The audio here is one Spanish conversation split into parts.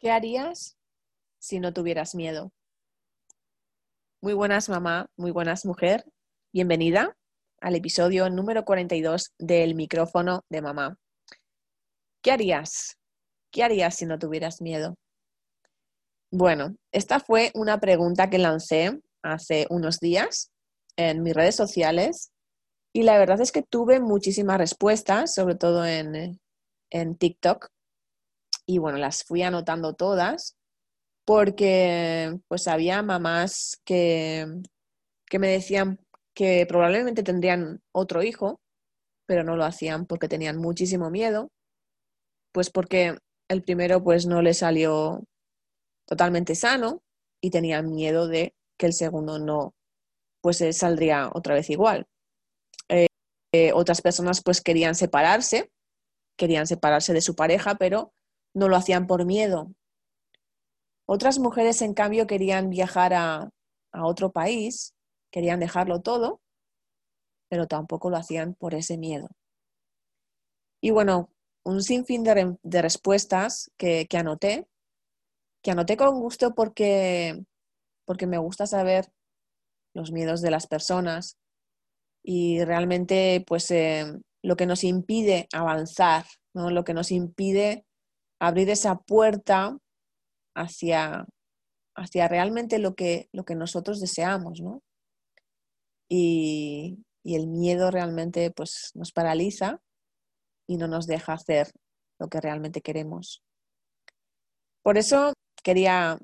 ¿Qué harías si no tuvieras miedo? Muy buenas, mamá, muy buenas, mujer. Bienvenida al episodio número 42 del micrófono de mamá. ¿Qué harías? ¿Qué harías si no tuvieras miedo? Bueno, esta fue una pregunta que lancé hace unos días en mis redes sociales y la verdad es que tuve muchísimas respuestas, sobre todo en, en TikTok, y bueno, las fui anotando todas porque pues había mamás que, que me decían que probablemente tendrían otro hijo, pero no lo hacían porque tenían muchísimo miedo, pues porque el primero pues no le salió totalmente sano y tenían miedo de que el segundo no pues saldría otra vez igual. Eh, eh, otras personas pues querían separarse, querían separarse de su pareja, pero no lo hacían por miedo. Otras mujeres, en cambio, querían viajar a, otro país, querían dejarlo todo, pero tampoco lo hacían por ese miedo. Y bueno, un sinfín de, de respuestas que, que, anoté, que anoté con gusto porque, porque me gusta saber los miedos de las personas y realmente pues eh, lo que nos impide avanzar, ¿no? lo que nos impide abrir esa puerta hacia, hacia realmente lo que, lo que nosotros deseamos, ¿no? Y, el miedo realmente pues, nos paraliza y no nos deja hacer lo que realmente queremos. Por eso quería,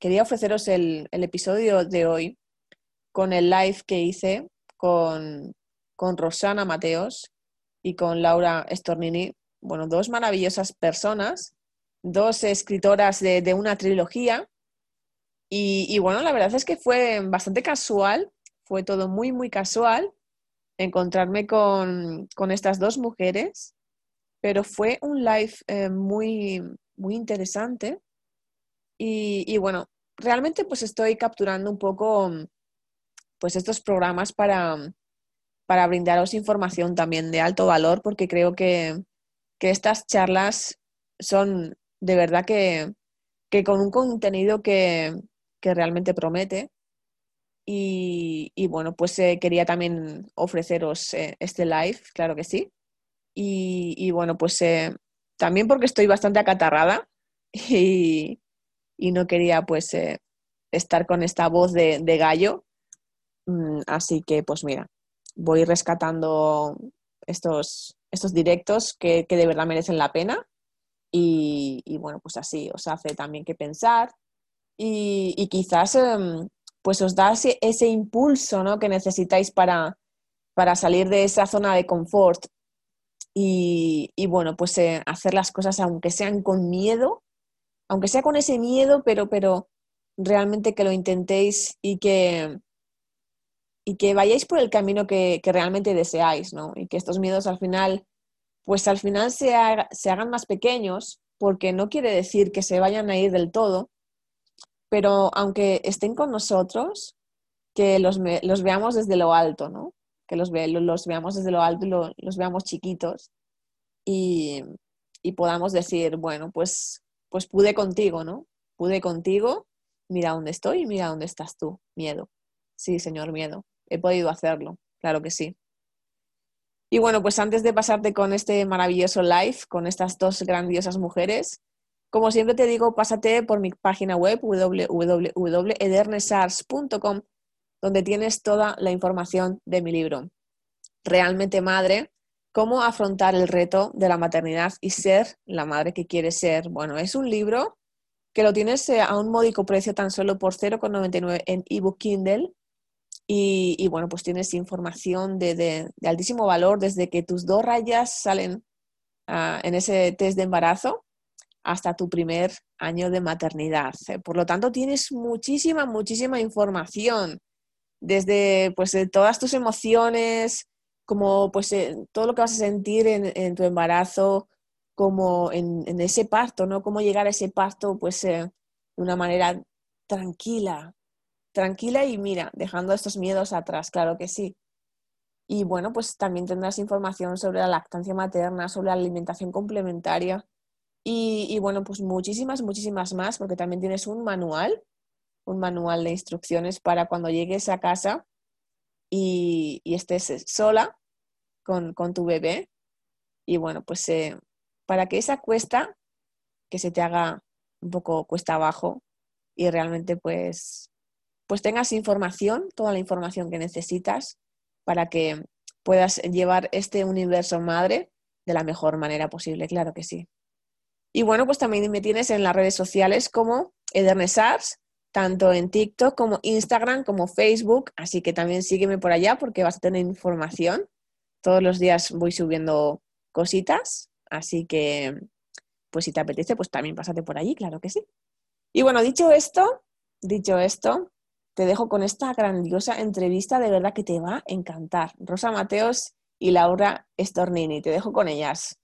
quería ofreceros el, episodio de hoy con el live que hice con, con Rosana Mateos y con Laura Stornini bueno, dos maravillosas personas, dos escritoras de, una trilogía. Y, bueno, la verdad es que fue bastante casual, fue todo muy, muy casual encontrarme con, estas dos mujeres, pero fue un live eh, muy, muy interesante. Y, bueno, realmente pues estoy capturando un poco pues estos programas para, para brindaros información también de alto valor, porque creo que, que estas charlas son de verdad que, con un contenido que, realmente promete. Y, bueno, pues eh, quería también ofreceros eh, este live, claro que sí. Y, bueno, pues eh, también porque estoy bastante acatarrada y, no quería pues estar con esta voz de, de gallo. Mm, así que pues mira, voy rescatando estos, estos directos que, de verdad merecen la pena. Y, bueno, pues así os hace también que pensar y, quizás em, pues os da ese, impulso ¿no? que necesitáis para, para, salir de esa zona de confort y, bueno, pues eh, hacer las cosas aunque sean con miedo, aunque sea con ese miedo, pero, pero realmente que lo intentéis y que, y que vayáis por el camino que, realmente deseáis, ¿no? Y que estos miedos al final, pues al final se, hagan más pequeños, porque no quiere decir que se vayan a ir del todo, pero aunque estén con nosotros, que los, veamos desde lo alto, ¿no? Que los, los veamos desde lo alto y los veamos chiquitos y, y, podamos decir, bueno, pues, pues pude contigo, ¿no? Pude contigo, mira dónde estoy y mira dónde estás tú, miedo. Sí, señor, miedo he podido hacerlo, claro que sí. Y bueno, pues antes de pasarte con este maravilloso live, con estas dos grandiosas mujeres, como siempre te digo, pásate por mi página web www.edernesars.com, donde tienes toda la información de mi libro. Realmente madre, cómo afrontar el reto de la maternidad y ser la madre que quieres ser. Bueno, es un libro que lo tienes eh, a un módico precio tan solo por 0,99 en ebook Kindle y, bueno, pues tienes información de, altísimo valor desde que tus dos rayas salen ah, en ese test de embarazo hasta tu primer año de maternidad. Por lo tanto, tienes muchísima, muchísima información desde pues, todas tus emociones, como pues eh, todo lo que vas a sentir en, tu embarazo, como en, ese parto, ¿no? Cómo llegar a ese parto pues eh, de una manera tranquila, tranquila y mira, dejando estos miedos atrás, claro que sí. Y bueno, pues también tendrás información sobre la lactancia materna, sobre la alimentación complementaria Y, bueno, pues muchísimas, muchísimas más, porque también tienes un manual, un manual de instrucciones para cuando llegues a casa y, estés sola con, tu bebé. Y bueno, pues eh, para que esa cuesta, que se te haga un poco cuesta abajo y realmente pues, pues tengas información, toda la información que necesitas para que puedas llevar este universo madre de la mejor manera posible, claro que sí. Y bueno, pues también me tienes en las redes sociales como Edernesars, tanto en TikTok como Instagram como Facebook, así que también sígueme por allá porque vas a tener información. Todos los días voy subiendo cositas, así que pues si te apetece, pues también pásate por allí, claro que sí. Y bueno, dicho esto, dicho esto, te dejo con esta grandiosa entrevista, de verdad que te va a encantar. Rosa Mateos y Laura Stornini, te dejo con ellas.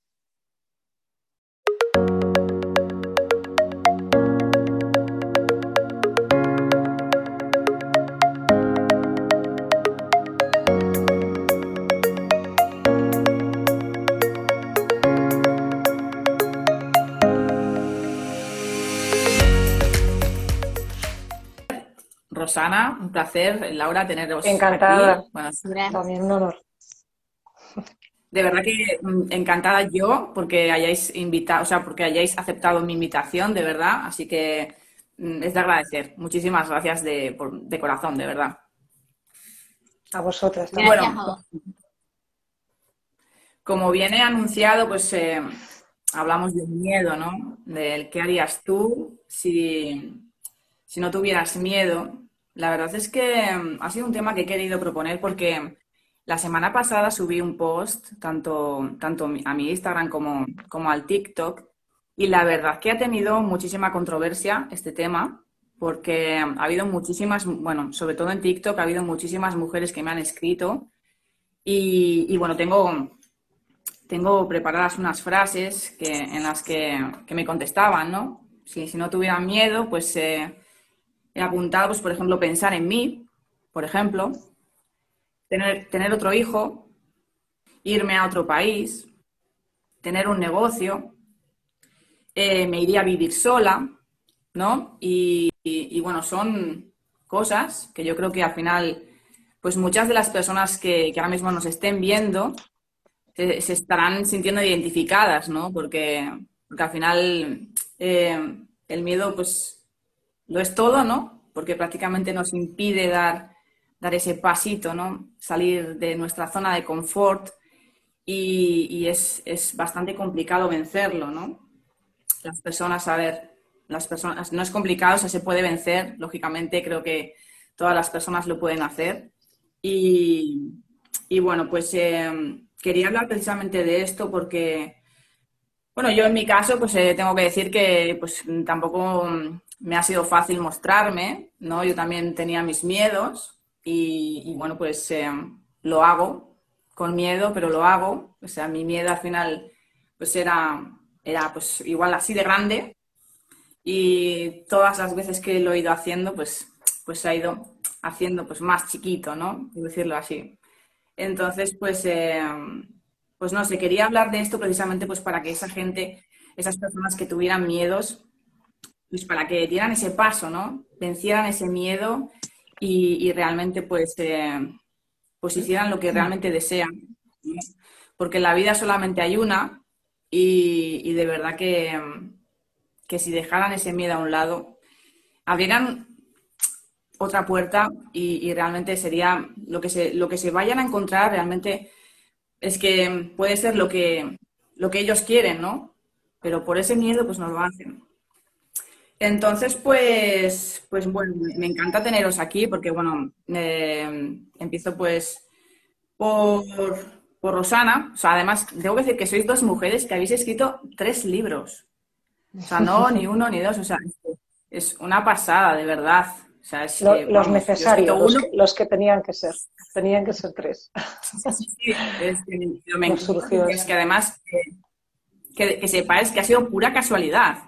Rosana, un placer, Laura, teneros Encantada. También un honor. De verdad que mm, encantada yo porque hayáis invitado, o sea, porque hayáis aceptado mi invitación, de verdad. Así que mm, es de agradecer. Muchísimas gracias de, corazón, de verdad. A vosotras. Bueno, como viene anunciado, pues eh, hablamos del miedo, ¿no? Del qué harías tú si, si no tuvieras miedo. La verdad es que mm, ha sido un tema que he querido proponer porque la semana pasada subí un post tanto, tanto a mi Instagram como, como al TikTok y la verdad que ha tenido muchísima controversia este tema porque ha habido muchísimas, bueno, sobre todo en TikTok ha habido muchísimas mujeres que me han escrito y, bueno, tengo, tengo preparadas unas frases que, en las que, me contestaban, ¿no? Si, si no tuvieran miedo, pues... Eh, he apuntado, pues, por ejemplo, pensar en mí, por ejemplo, tener, tener otro hijo, irme a otro país, tener un negocio, eh, me iría a vivir sola, ¿no? Y, bueno, son cosas que yo creo que al final, pues muchas de las personas que, ahora mismo nos estén viendo se, estarán sintiendo identificadas, ¿no? Porque, porque al final eh, el miedo, pues lo es todo, ¿no? Porque prácticamente nos impide dar, dar ese pasito, ¿no? Salir de nuestra zona de confort y, es, bastante complicado vencerlo, ¿no? Las personas, a ver, las personas, no es complicado, o sea, se puede vencer, lógicamente creo que todas las personas lo pueden hacer. Y, bueno, pues eh, quería hablar precisamente de esto porque, bueno, yo en mi caso, pues eh, tengo que decir que pues tampoco me ha sido fácil mostrarme, ¿no? Yo también tenía mis miedos y, bueno, pues eh, lo hago con miedo, pero lo hago. O sea, mi miedo al final pues era, era pues igual así de grande y todas las veces que lo he ido haciendo, pues, pues se ha ido haciendo pues más chiquito, ¿no? Por decirlo así. Entonces, pues, eh, pues no sé, quería hablar de esto precisamente pues para que esa gente, esas personas que tuvieran miedos, pues para que dieran ese paso, ¿no? Vencieran ese miedo y, realmente pues, eh, pues hicieran lo que realmente desean. Porque en la vida solamente hay una y, de verdad que, que, si dejaran ese miedo a un lado, abrieran otra puerta y, realmente sería lo que, se, lo que se vayan a encontrar realmente es que puede ser lo que, lo que ellos quieren, ¿no? Pero por ese miedo pues no lo hacen. Entonces, pues, pues bueno, me encanta teneros aquí porque, bueno, eh, empiezo pues por, Rosana. O sea, además, debo decir que sois dos mujeres que habéis escrito tres libros. O sea, no ni uno ni dos. O sea, es una pasada, de verdad. O sea, los necesarios, los, que tenían que ser. Tenían que ser tres. Sí, es que, me es que además que, que sepáis que ha sido pura casualidad.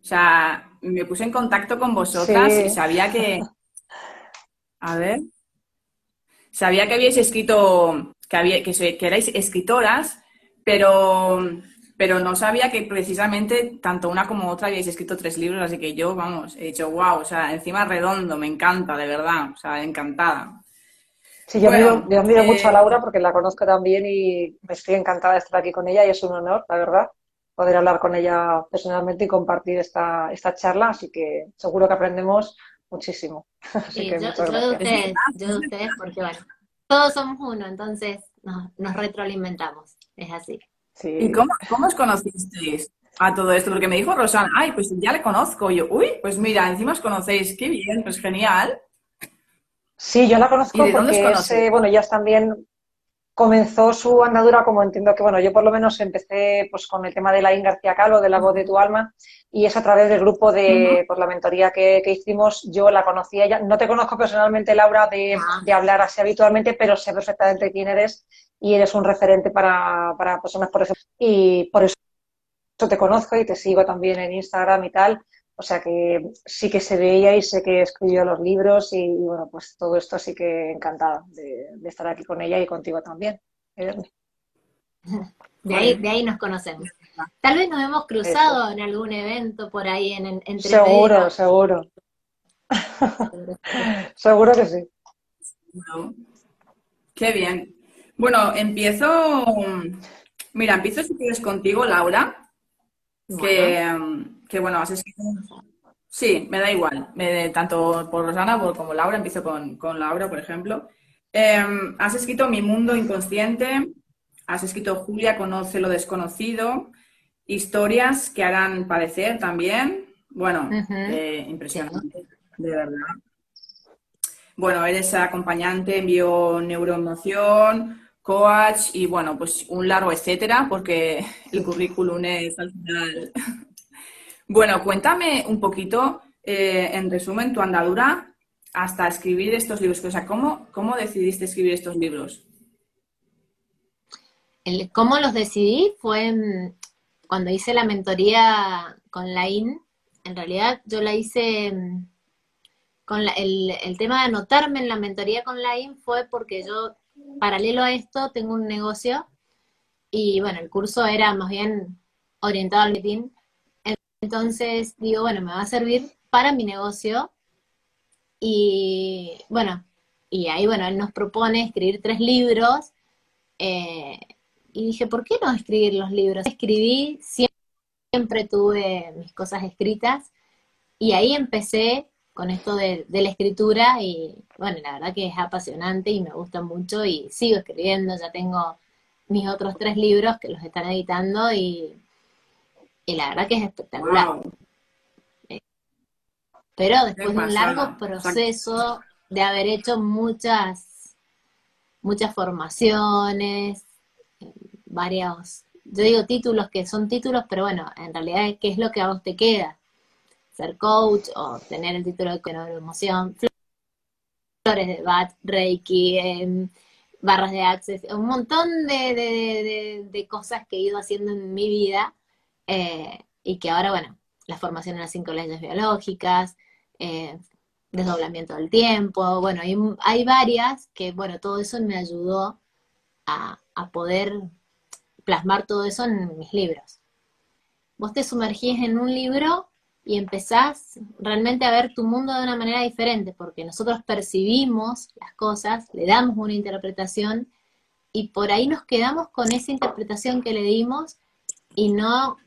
O sea, me puse en contacto con vosotras y sabía que. A ver. Sabía que habíais escrito, que, había, que, erais escritoras, pero pero no sabía que precisamente tanto una como otra habíais escrito tres libros, así que yo, vamos, he dicho, wow, o sea, encima redondo, me encanta, de verdad, o sea, encantada. Sí, yo, bueno, yo admiro mucho a eh, Laura porque la conozco también y me estoy encantada de estar aquí con ella y es un honor, la verdad, poder hablar con ella personalmente y compartir esta, esta charla, así que seguro que aprendemos muchísimo. sí, yo, de ustedes, yo de ustedes porque, bueno, todos somos uno, entonces nos, retroalimentamos, es así. ¿Y cómo, cómo os conocisteis a todo esto? Porque me dijo Rosana, ay, pues ya le conozco. yo, uy, pues mira, encima os conocéis, qué bien, pues genial. Sí, yo la conozco porque es, bueno, ellas también comenzó su andadura, como entiendo que, bueno, yo por lo menos empecé pues con el tema de Laín García Calo, de la voz de tu alma, y es a través del grupo de pues, la mentoría que, hicimos, yo la conocí ella. No te conozco personalmente, Laura, de, ah. de, hablar así habitualmente, pero sé perfectamente quién eres y eres un referente para, para personas, por ejemplo, y por eso te conozco y te sigo también en Instagram y tal. O sea que sí que se veía y sé que escribió los libros y, bueno, pues todo esto sí que encantada de, estar aquí con ella y contigo también. De ahí, de ahí nos conocemos. Tal vez nos hemos cruzado en algún evento por ahí en, entre Seguro, seguro. seguro que sí. Qué bien. Bueno, empiezo. Mira, empiezo si quieres contigo, Laura. Que, que bueno, has escrito... Sí, me da igual, tanto por Rosana como Laura, empiezo con, Laura, por ejemplo. Em, has escrito Mi Mundo Inconsciente, has escrito Julia Conoce lo Desconocido, historias que harán padecer también. Bueno, eh, impresionante, de verdad. Bueno, eres acompañante en neuroemoción coach y bueno, pues un largo etcétera, porque el currículum es al final bueno, cuéntame un poquito, eh, en resumen, tu andadura hasta escribir estos libros. O sea, ¿cómo, cómo decidiste escribir estos libros? El, ¿Cómo los decidí? Fue mm, cuando hice la mentoría con la IN. En realidad yo la hice mm, con el, el, tema de anotarme en la mentoría con la IN fue porque yo, paralelo a esto, tengo un negocio y bueno, el curso era más bien orientado al marketing entonces digo, bueno, me va a servir para mi negocio. Y bueno, y ahí, bueno, él nos propone escribir tres libros. Eh, y dije, ¿por qué no escribir los libros? Escribí, siempre, tuve mis cosas escritas. Y ahí empecé con esto de, la escritura y bueno, la verdad que es apasionante y me gusta mucho y sigo escribiendo, ya tengo mis otros tres libros que los están editando y y la verdad que es espectacular. Eh, pero después de un largo proceso de haber hecho muchas, muchas formaciones, varios, yo digo títulos que son títulos, pero bueno, en realidad, ¿qué es lo que a vos te queda? Ser coach o tener el título de emoción, flores de bat, reiki, em, barras de access, un montón de, de, cosas que he ido haciendo en mi vida eh, y que ahora, bueno, la formación en las cinco leyes biológicas, eh, desdoblamiento del tiempo, bueno, hay, varias que, bueno, todo eso me ayudó a, a, poder plasmar todo eso en mis libros. Vos te sumergís en un libro y empezás realmente a ver tu mundo de una manera diferente, porque nosotros percibimos las cosas, le damos una interpretación y por ahí nos quedamos con esa interpretación que le dimos y no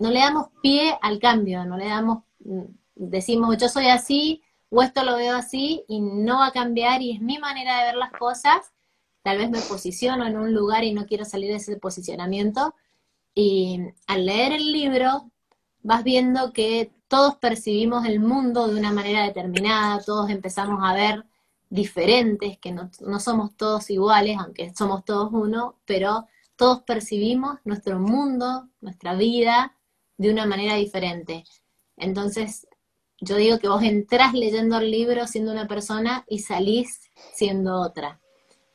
no le damos pie al cambio, no le damos, mm, decimos yo soy así o esto lo veo así y no va a cambiar y es mi manera de ver las cosas, tal vez me posiciono en un lugar y no quiero salir de ese posicionamiento y al leer el libro vas viendo que todos percibimos el mundo de una manera determinada, todos empezamos a ver diferentes, que no, no somos todos iguales, aunque somos todos uno, pero todos percibimos nuestro mundo, nuestra vida, de una manera diferente. Entonces, yo digo que vos entrás leyendo el libro siendo una persona y salís siendo otra.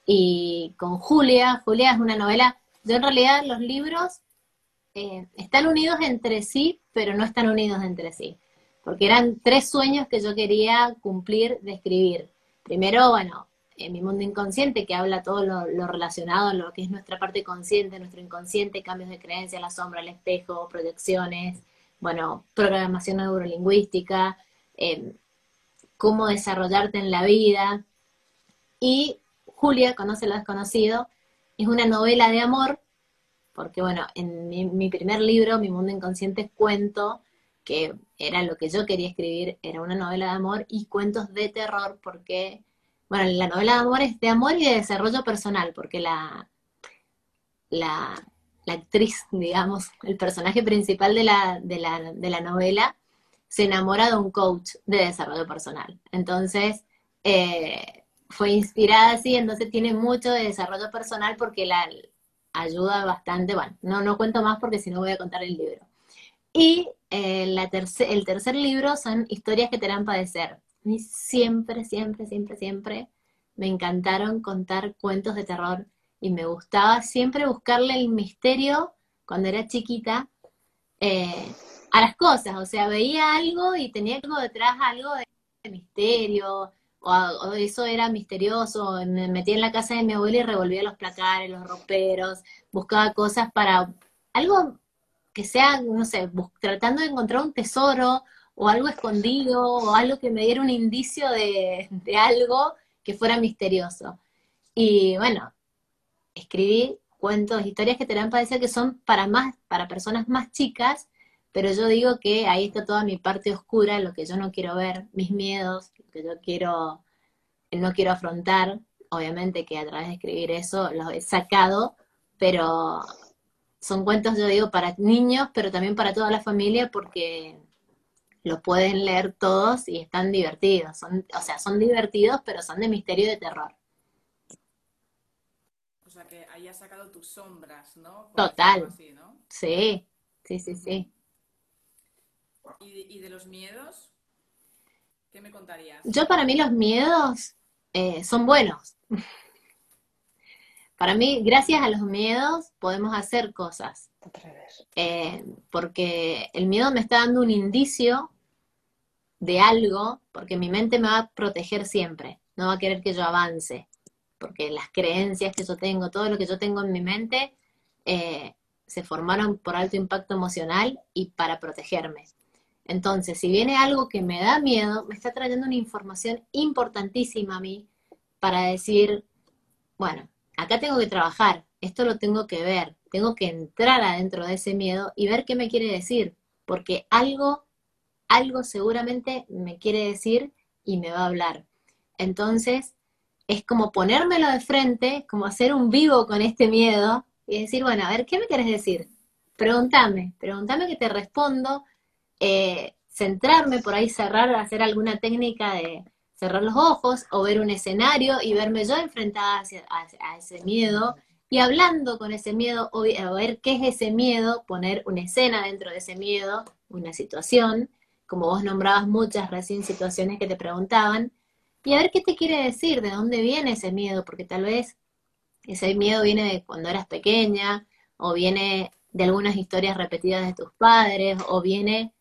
Y con Julia, Julia es una novela, yo en realidad los libros eh, están unidos entre sí, pero no están unidos entre sí, porque eran tres sueños que yo quería cumplir de escribir. Primero, bueno, en mi mundo inconsciente, que habla todo lo, relacionado a lo que es nuestra parte consciente, nuestro inconsciente, cambios de creencia, la sombra, el espejo, proyecciones, bueno, programación neurolingüística, em, cómo desarrollarte en la vida. Y Julia, Conoce lo desconocido, es una novela de amor, porque bueno, en mi, mi primer libro, Mi Mundo Inconsciente, cuento que era lo que yo quería escribir, era una novela de amor y cuentos de terror, porque bueno, la novela de amor es de amor y de desarrollo personal, porque la, la, actriz, digamos, el personaje principal de la, de, la, de la, novela, se enamora de un coach de desarrollo personal. Entonces, eh, fue inspirada así, entonces tiene mucho de desarrollo personal porque la ayuda bastante, bueno, no, no cuento más porque si no voy a contar el libro. Y eh, la el tercer libro son historias que te harán padecer mí siempre, siempre, siempre, siempre me encantaron contar cuentos de terror y me gustaba siempre buscarle el misterio cuando era chiquita eh, a las cosas. O sea, veía algo y tenía algo detrás, algo de misterio, o, eso era misterioso. Me metía en la casa de mi abuela y revolvía los placares, los roperos, buscaba cosas para algo que sea, no sé, tratando de encontrar un tesoro o algo escondido o algo que me diera un indicio de, algo que fuera misterioso. Y bueno, escribí cuentos, historias que te dan parecer que son para más, para personas más chicas, pero yo digo que ahí está toda mi parte oscura, lo que yo no quiero ver, mis miedos, lo que yo quiero, no quiero afrontar. Obviamente que a través de escribir eso los he sacado, pero son cuentos, yo digo, para niños, pero también para toda la familia, porque lo pueden leer todos y están divertidos. Son, o sea, son divertidos, pero son de misterio y de terror. O sea, que ahí has sacado tus sombras, ¿no? Total. Sí, sí, sí, sí. ¿Y de, los miedos? ¿Qué me contarías? Yo para mí los miedos eh, son buenos. Para mí, gracias a los miedos, podemos hacer cosas. Eh, porque el miedo me está dando un indicio de algo, porque mi mente me va a proteger siempre, no va a querer que yo avance, porque las creencias que yo tengo, todo lo que yo tengo en mi mente, eh, se formaron por alto impacto emocional y para protegerme. Entonces, si viene algo que me da miedo, me está trayendo una información importantísima a mí para decir, bueno, acá tengo que trabajar, esto lo tengo que ver, tengo que entrar adentro de ese miedo y ver qué me quiere decir, porque algo algo seguramente me quiere decir y me va a hablar. Entonces, es como ponérmelo de frente, como hacer un vivo con este miedo y decir, bueno, a ver, ¿qué me quieres decir? Pregúntame, pregúntame que te respondo, eh, centrarme por ahí, cerrar, hacer alguna técnica de cerrar los ojos o ver un escenario y verme yo enfrentada a, ese miedo y hablando con ese miedo, o a ver qué es ese miedo, poner una escena dentro de ese miedo, una situación, como vos nombrabas muchas recién situaciones que te preguntaban, y a ver qué te quiere decir, de dónde viene ese miedo, porque tal vez ese miedo viene de cuando eras pequeña, o viene de algunas historias repetidas de tus padres, o viene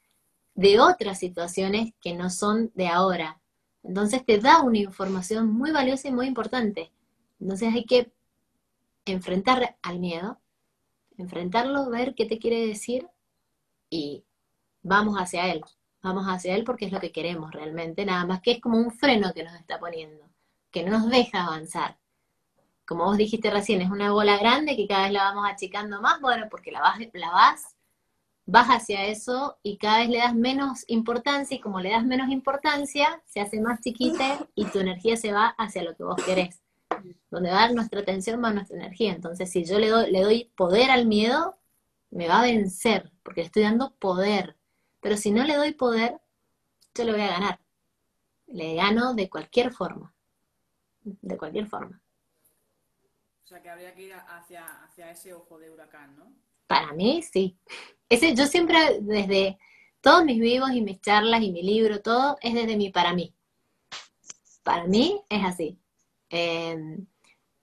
de otras situaciones que no son de ahora. Entonces te da una información muy valiosa y muy importante. Entonces hay que enfrentar al miedo, enfrentarlo, ver qué te quiere decir y vamos hacia él vamos hacia él porque es lo que queremos realmente, nada más que es como un freno que nos está poniendo, que no nos deja avanzar. Como vos dijiste recién, es una bola grande que cada vez la vamos achicando más, bueno, porque la vas, la vas, vas hacia eso y cada vez le das menos importancia y como le das menos importancia, se hace más chiquita y tu energía se va hacia lo que vos querés. Donde va nuestra atención va nuestra energía. Entonces, si yo le doy, le doy poder al miedo, me va a vencer, porque le estoy dando poder. Pero si no le doy poder, yo le voy a ganar. Le gano de cualquier forma. De cualquier forma. O sea que habría que ir hacia, hacia ese ojo de huracán, ¿no? Para mí, sí. Ese, yo siempre, desde todos mis vivos y mis charlas y mi libro, todo es desde mi para mí. Para mí es así. Em,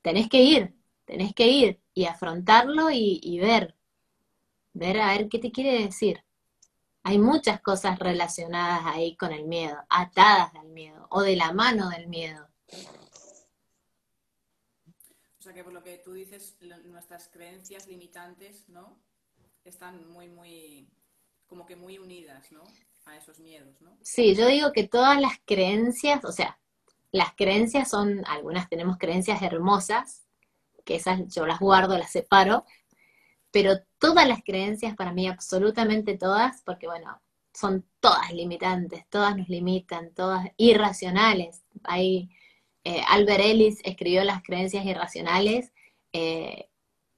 tenés que ir, tenés que ir y afrontarlo y, y ver, ver a ver qué te quiere decir. Hay muchas cosas relacionadas ahí con el miedo, atadas al miedo o de la mano del miedo. O sea que por lo que tú dices, nuestras creencias limitantes, ¿no? Están muy, muy, como que muy unidas, ¿no? A esos miedos, ¿no? Sí, yo digo que todas las creencias, o sea, las creencias son, algunas tenemos creencias hermosas, que esas yo las guardo, las separo, pero todas las creencias, para mí absolutamente todas, porque bueno, son todas limitantes, todas nos limitan, todas irracionales. Hay eh, Albert Ellis escribió las creencias irracionales, eh,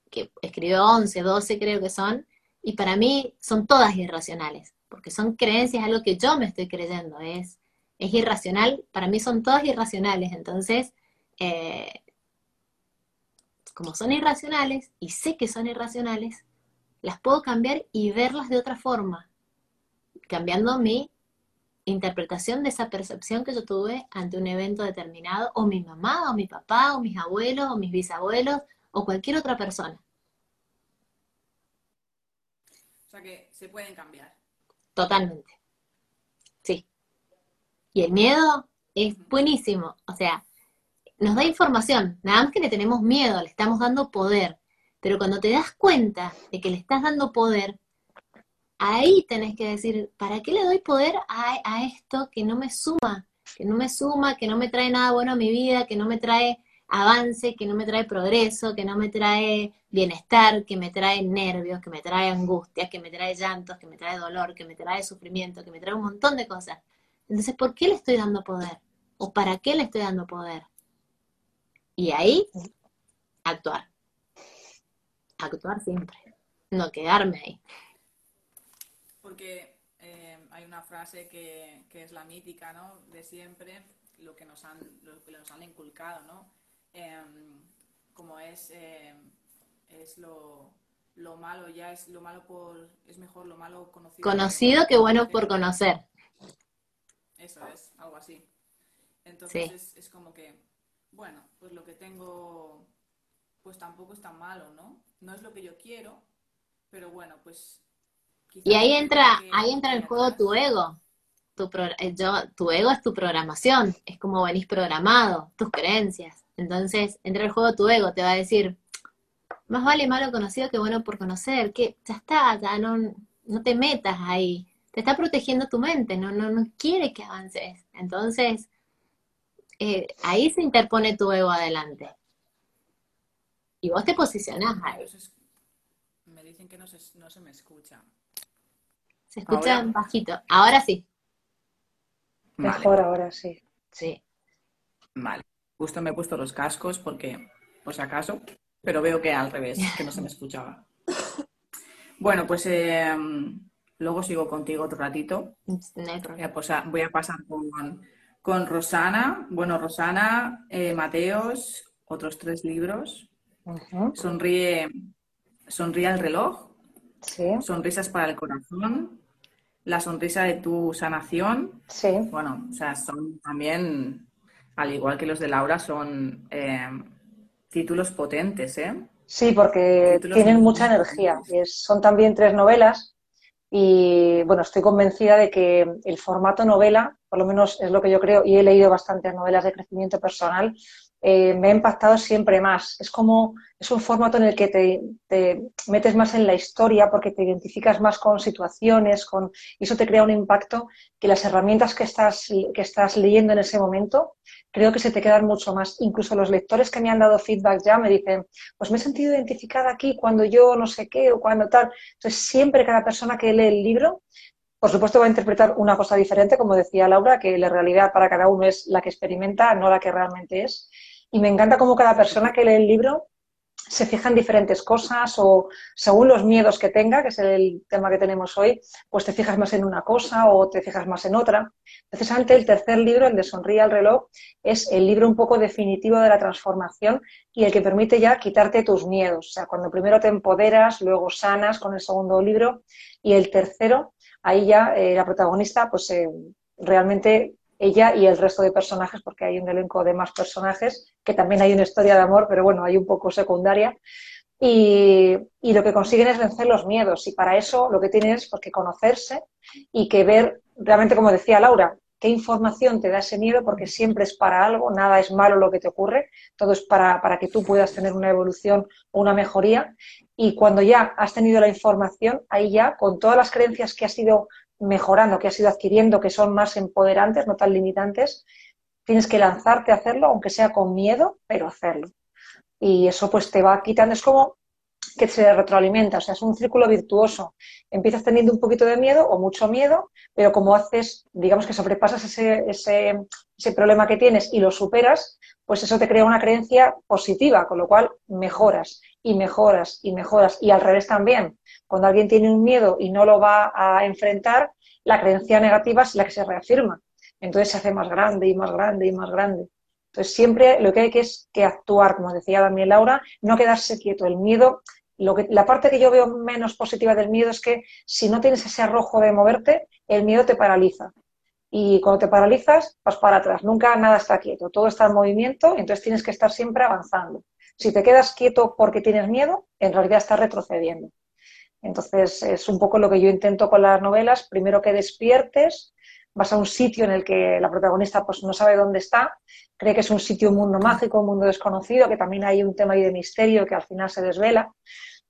que escribió 11, 12 creo que son, y para mí son todas irracionales, porque son creencias, algo que yo me estoy creyendo, es, es irracional, para mí son todas irracionales, entonces, eh, como son irracionales, y sé que son irracionales, las puedo cambiar y verlas de otra forma, cambiando mi interpretación de esa percepción que yo tuve ante un evento determinado, o mi mamá, o mi papá, o mis abuelos, o mis bisabuelos, o cualquier otra persona. O sea que se pueden cambiar. Totalmente. Sí. Y el miedo es buenísimo. O sea, nos da información. Nada más que le tenemos miedo, le estamos dando poder. Pero cuando te das cuenta de que le estás dando poder, ahí tenés que decir, ¿para qué le doy poder a, esto que no me suma? Que no me suma, que no me trae nada bueno a mi vida, que no me trae avance, que no me trae progreso, que no me trae bienestar, que me trae nervios, que me trae angustia, que me trae llantos, que me trae dolor, que me trae sufrimiento, que me trae un montón de cosas. Entonces, ¿por qué le estoy dando poder? ¿O para qué le estoy dando poder? Y ahí, actuar. Actuar siempre. No quedarme ahí porque eh, hay una frase que, es la mítica, ¿no? De siempre, lo que nos han, lo que nos han inculcado, ¿no? Em, como es, em, es lo, malo, ya es lo malo por, es mejor lo malo conocido. Conocido que, bueno por conocer. Eso es, algo así. Entonces es, como que, bueno, pues lo que tengo, pues tampoco es tan malo, ¿no? No es lo que yo quiero, pero bueno, pues y ahí entra, ahí entra en juego tu ego. Tu, eh, yo, tu ego es tu programación, es como venís programado, tus creencias. Entonces, entra el juego tu ego, te va a decir, más vale malo conocido que bueno por conocer, que ya está, ya no, no te metas ahí. Te está protegiendo tu mente, no, no, no quiere que avances. Entonces, eh, ahí se interpone tu ego adelante. Y vos te posicionás ahí. Me dicen que no se, no se me escucha. Se escucha bajito. Ahora sí. Mejor ahora sí. Sí. Vale. Justo me he puesto los cascos porque, por si acaso, pero veo que al revés, que no se me escuchaba. Bueno, pues em, luego sigo contigo otro ratito. voy a pasar con, Rosana. Bueno, Rosana, eh, Mateos, otros tres libros. Sonríe, sonríe al reloj. Sonrisas para el corazón la sonrisa de tu sanación. Sí. Bueno, o sea, son también, al igual que los de Laura, son eh, títulos potentes, ¿eh? Sí, porque tienen mucha energía. son también tres novelas y, bueno, estoy convencida de que el formato novela, por lo menos es lo que yo creo, y he leído bastantes novelas de crecimiento personal, eh, me ha impactado siempre más. Es como, es un formato en el que te, metes más en la historia porque te identificas más con situaciones, con, y eso te crea un impacto que las herramientas que estás, que estás leyendo en ese momento creo que se te quedan mucho más. Incluso los lectores que me han dado feedback ya me dicen, pues me he sentido identificada aquí cuando yo no sé qué o cuando tal. Entonces, siempre cada persona que lee el libro por supuesto va a interpretar una cosa diferente, como decía Laura, que la realidad para cada uno es la que experimenta, no la que realmente es. Y me encanta cómo cada persona que lee el libro se fija en diferentes cosas o según los miedos que tenga, que es el tema que tenemos hoy, pues te fijas más en una cosa o te fijas más en otra. Precisamente el tercer libro, el de Sonríe al reloj, es el libro un poco definitivo de la transformación y el que permite ya quitarte tus miedos. O sea, cuando primero te empoderas, luego sanas con el segundo libro y el tercero, ahí ya eh, la protagonista pues eh, realmente ella y el resto de personajes, porque hay un elenco de más personajes, que también hay una historia de amor, pero bueno, hay un poco secundaria. Y, lo que consiguen es vencer los miedos. Y para eso lo que tienen es pues, conocerse y que ver, realmente como decía Laura, qué información te da ese miedo, porque siempre es para algo, nada es malo lo que te ocurre, todo es para, para que tú puedas tener una evolución o una mejoría. Y cuando ya has tenido la información, ahí ya, con todas las creencias que has ido mejorando, que has ido adquiriendo, que son más empoderantes, no tan limitantes, tienes que lanzarte a hacerlo, aunque sea con miedo, pero hacerlo. Y eso pues te va quitando, es como que se retroalimenta, o sea, es un círculo virtuoso. Empiezas teniendo un poquito de miedo o mucho miedo, pero como haces, digamos que sobrepasas ese, ese, ese problema que tienes y lo superas, pues eso te crea una creencia positiva, con lo cual mejoras y mejoras y mejoras. Y al revés también, cuando alguien tiene un miedo y no lo va a enfrentar, la creencia negativa es la que se reafirma. Entonces se hace más grande y más grande y más grande. Entonces siempre lo que hay que es que actuar, como decía también Laura, no quedarse quieto. El miedo, lo que, la parte que yo veo menos positiva del miedo es que si no tienes ese arrojo de moverte, el miedo te paraliza. Y cuando te paralizas, vas para atrás. Nunca nada está quieto, todo está en movimiento, entonces tienes que estar siempre avanzando. Si te quedas quieto porque tienes miedo, en realidad estás retrocediendo. Entonces, es un poco lo que yo intento con las novelas. Primero que despiertes, vas a un sitio en el que la protagonista pues, no sabe dónde está, cree que es un sitio, un mundo mágico, un mundo desconocido, que también hay un tema ahí de misterio que al final se desvela,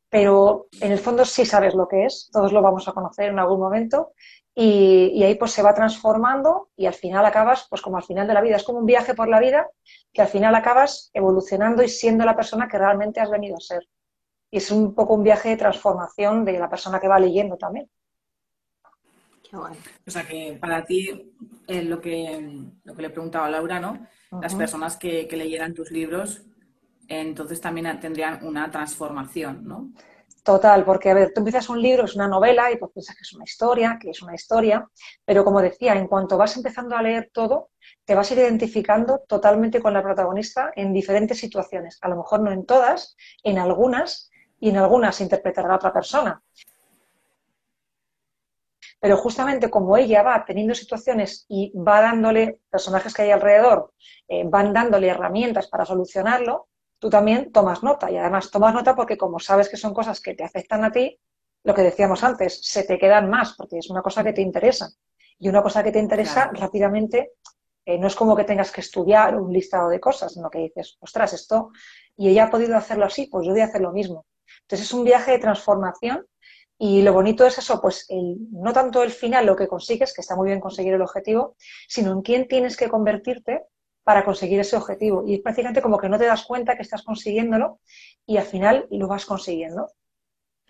pero en el fondo sí sabes lo que es, todos lo vamos a conocer en algún momento, y, ahí pues se va transformando y al final acabas, pues como al final de la vida, es como un viaje por la vida que al final acabas evolucionando y siendo la persona que realmente has venido a ser. Y es un poco un viaje de transformación de la persona que va leyendo también. Qué bueno. O sea que para ti, eh, lo, que, lo que le preguntaba a Laura, ¿no? Las personas que, que leyeran tus libros, entonces también tendrían una transformación, ¿no? Total, porque a ver, tú empiezas un libro, es una novela y pues piensas que es una historia, que es una historia, pero como decía, en cuanto vas empezando a leer todo, te vas a ir identificando totalmente con la protagonista en diferentes situaciones. A lo mejor no en todas, en algunas, y en algunas interpretará a otra persona. Pero justamente como ella va teniendo situaciones y va dándole, personajes que hay alrededor, eh, van dándole herramientas para solucionarlo, tú también tomas nota y además tomas nota porque como sabes que son cosas que te afectan a ti, lo que decíamos antes, se te quedan más porque es una cosa que te interesa. Y una cosa que te interesa rápidamente eh, no es como que tengas que estudiar un listado de cosas, sino que dices, ostras, esto, y ella ha podido hacerlo así, pues yo voy a hacer lo mismo. Entonces es un viaje de transformación y lo bonito es eso, pues no tanto el final, lo que consigues, que está muy bien conseguir el objetivo, sino en quién tienes que convertirte para conseguir ese objetivo. Y es prácticamente como que no te das cuenta que estás consiguiéndolo y al final lo vas consiguiendo.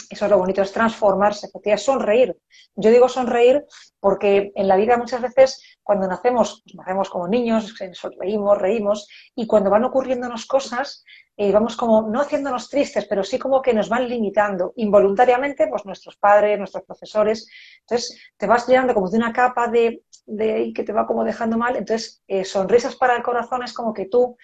Eso es lo bonito, es transformarse, es sonreír. Yo digo sonreír porque en la vida muchas veces cuando nacemos, pues nacemos como niños, sonreímos, reímos, y cuando van ocurriéndonos cosas, eh, vamos como, no haciéndonos tristes, pero sí como que nos van limitando involuntariamente, pues nuestros padres, nuestros profesores. Entonces te vas llenando como de una capa de, que te va como dejando mal. Entonces, eh, sonrisas para el corazón es como que tú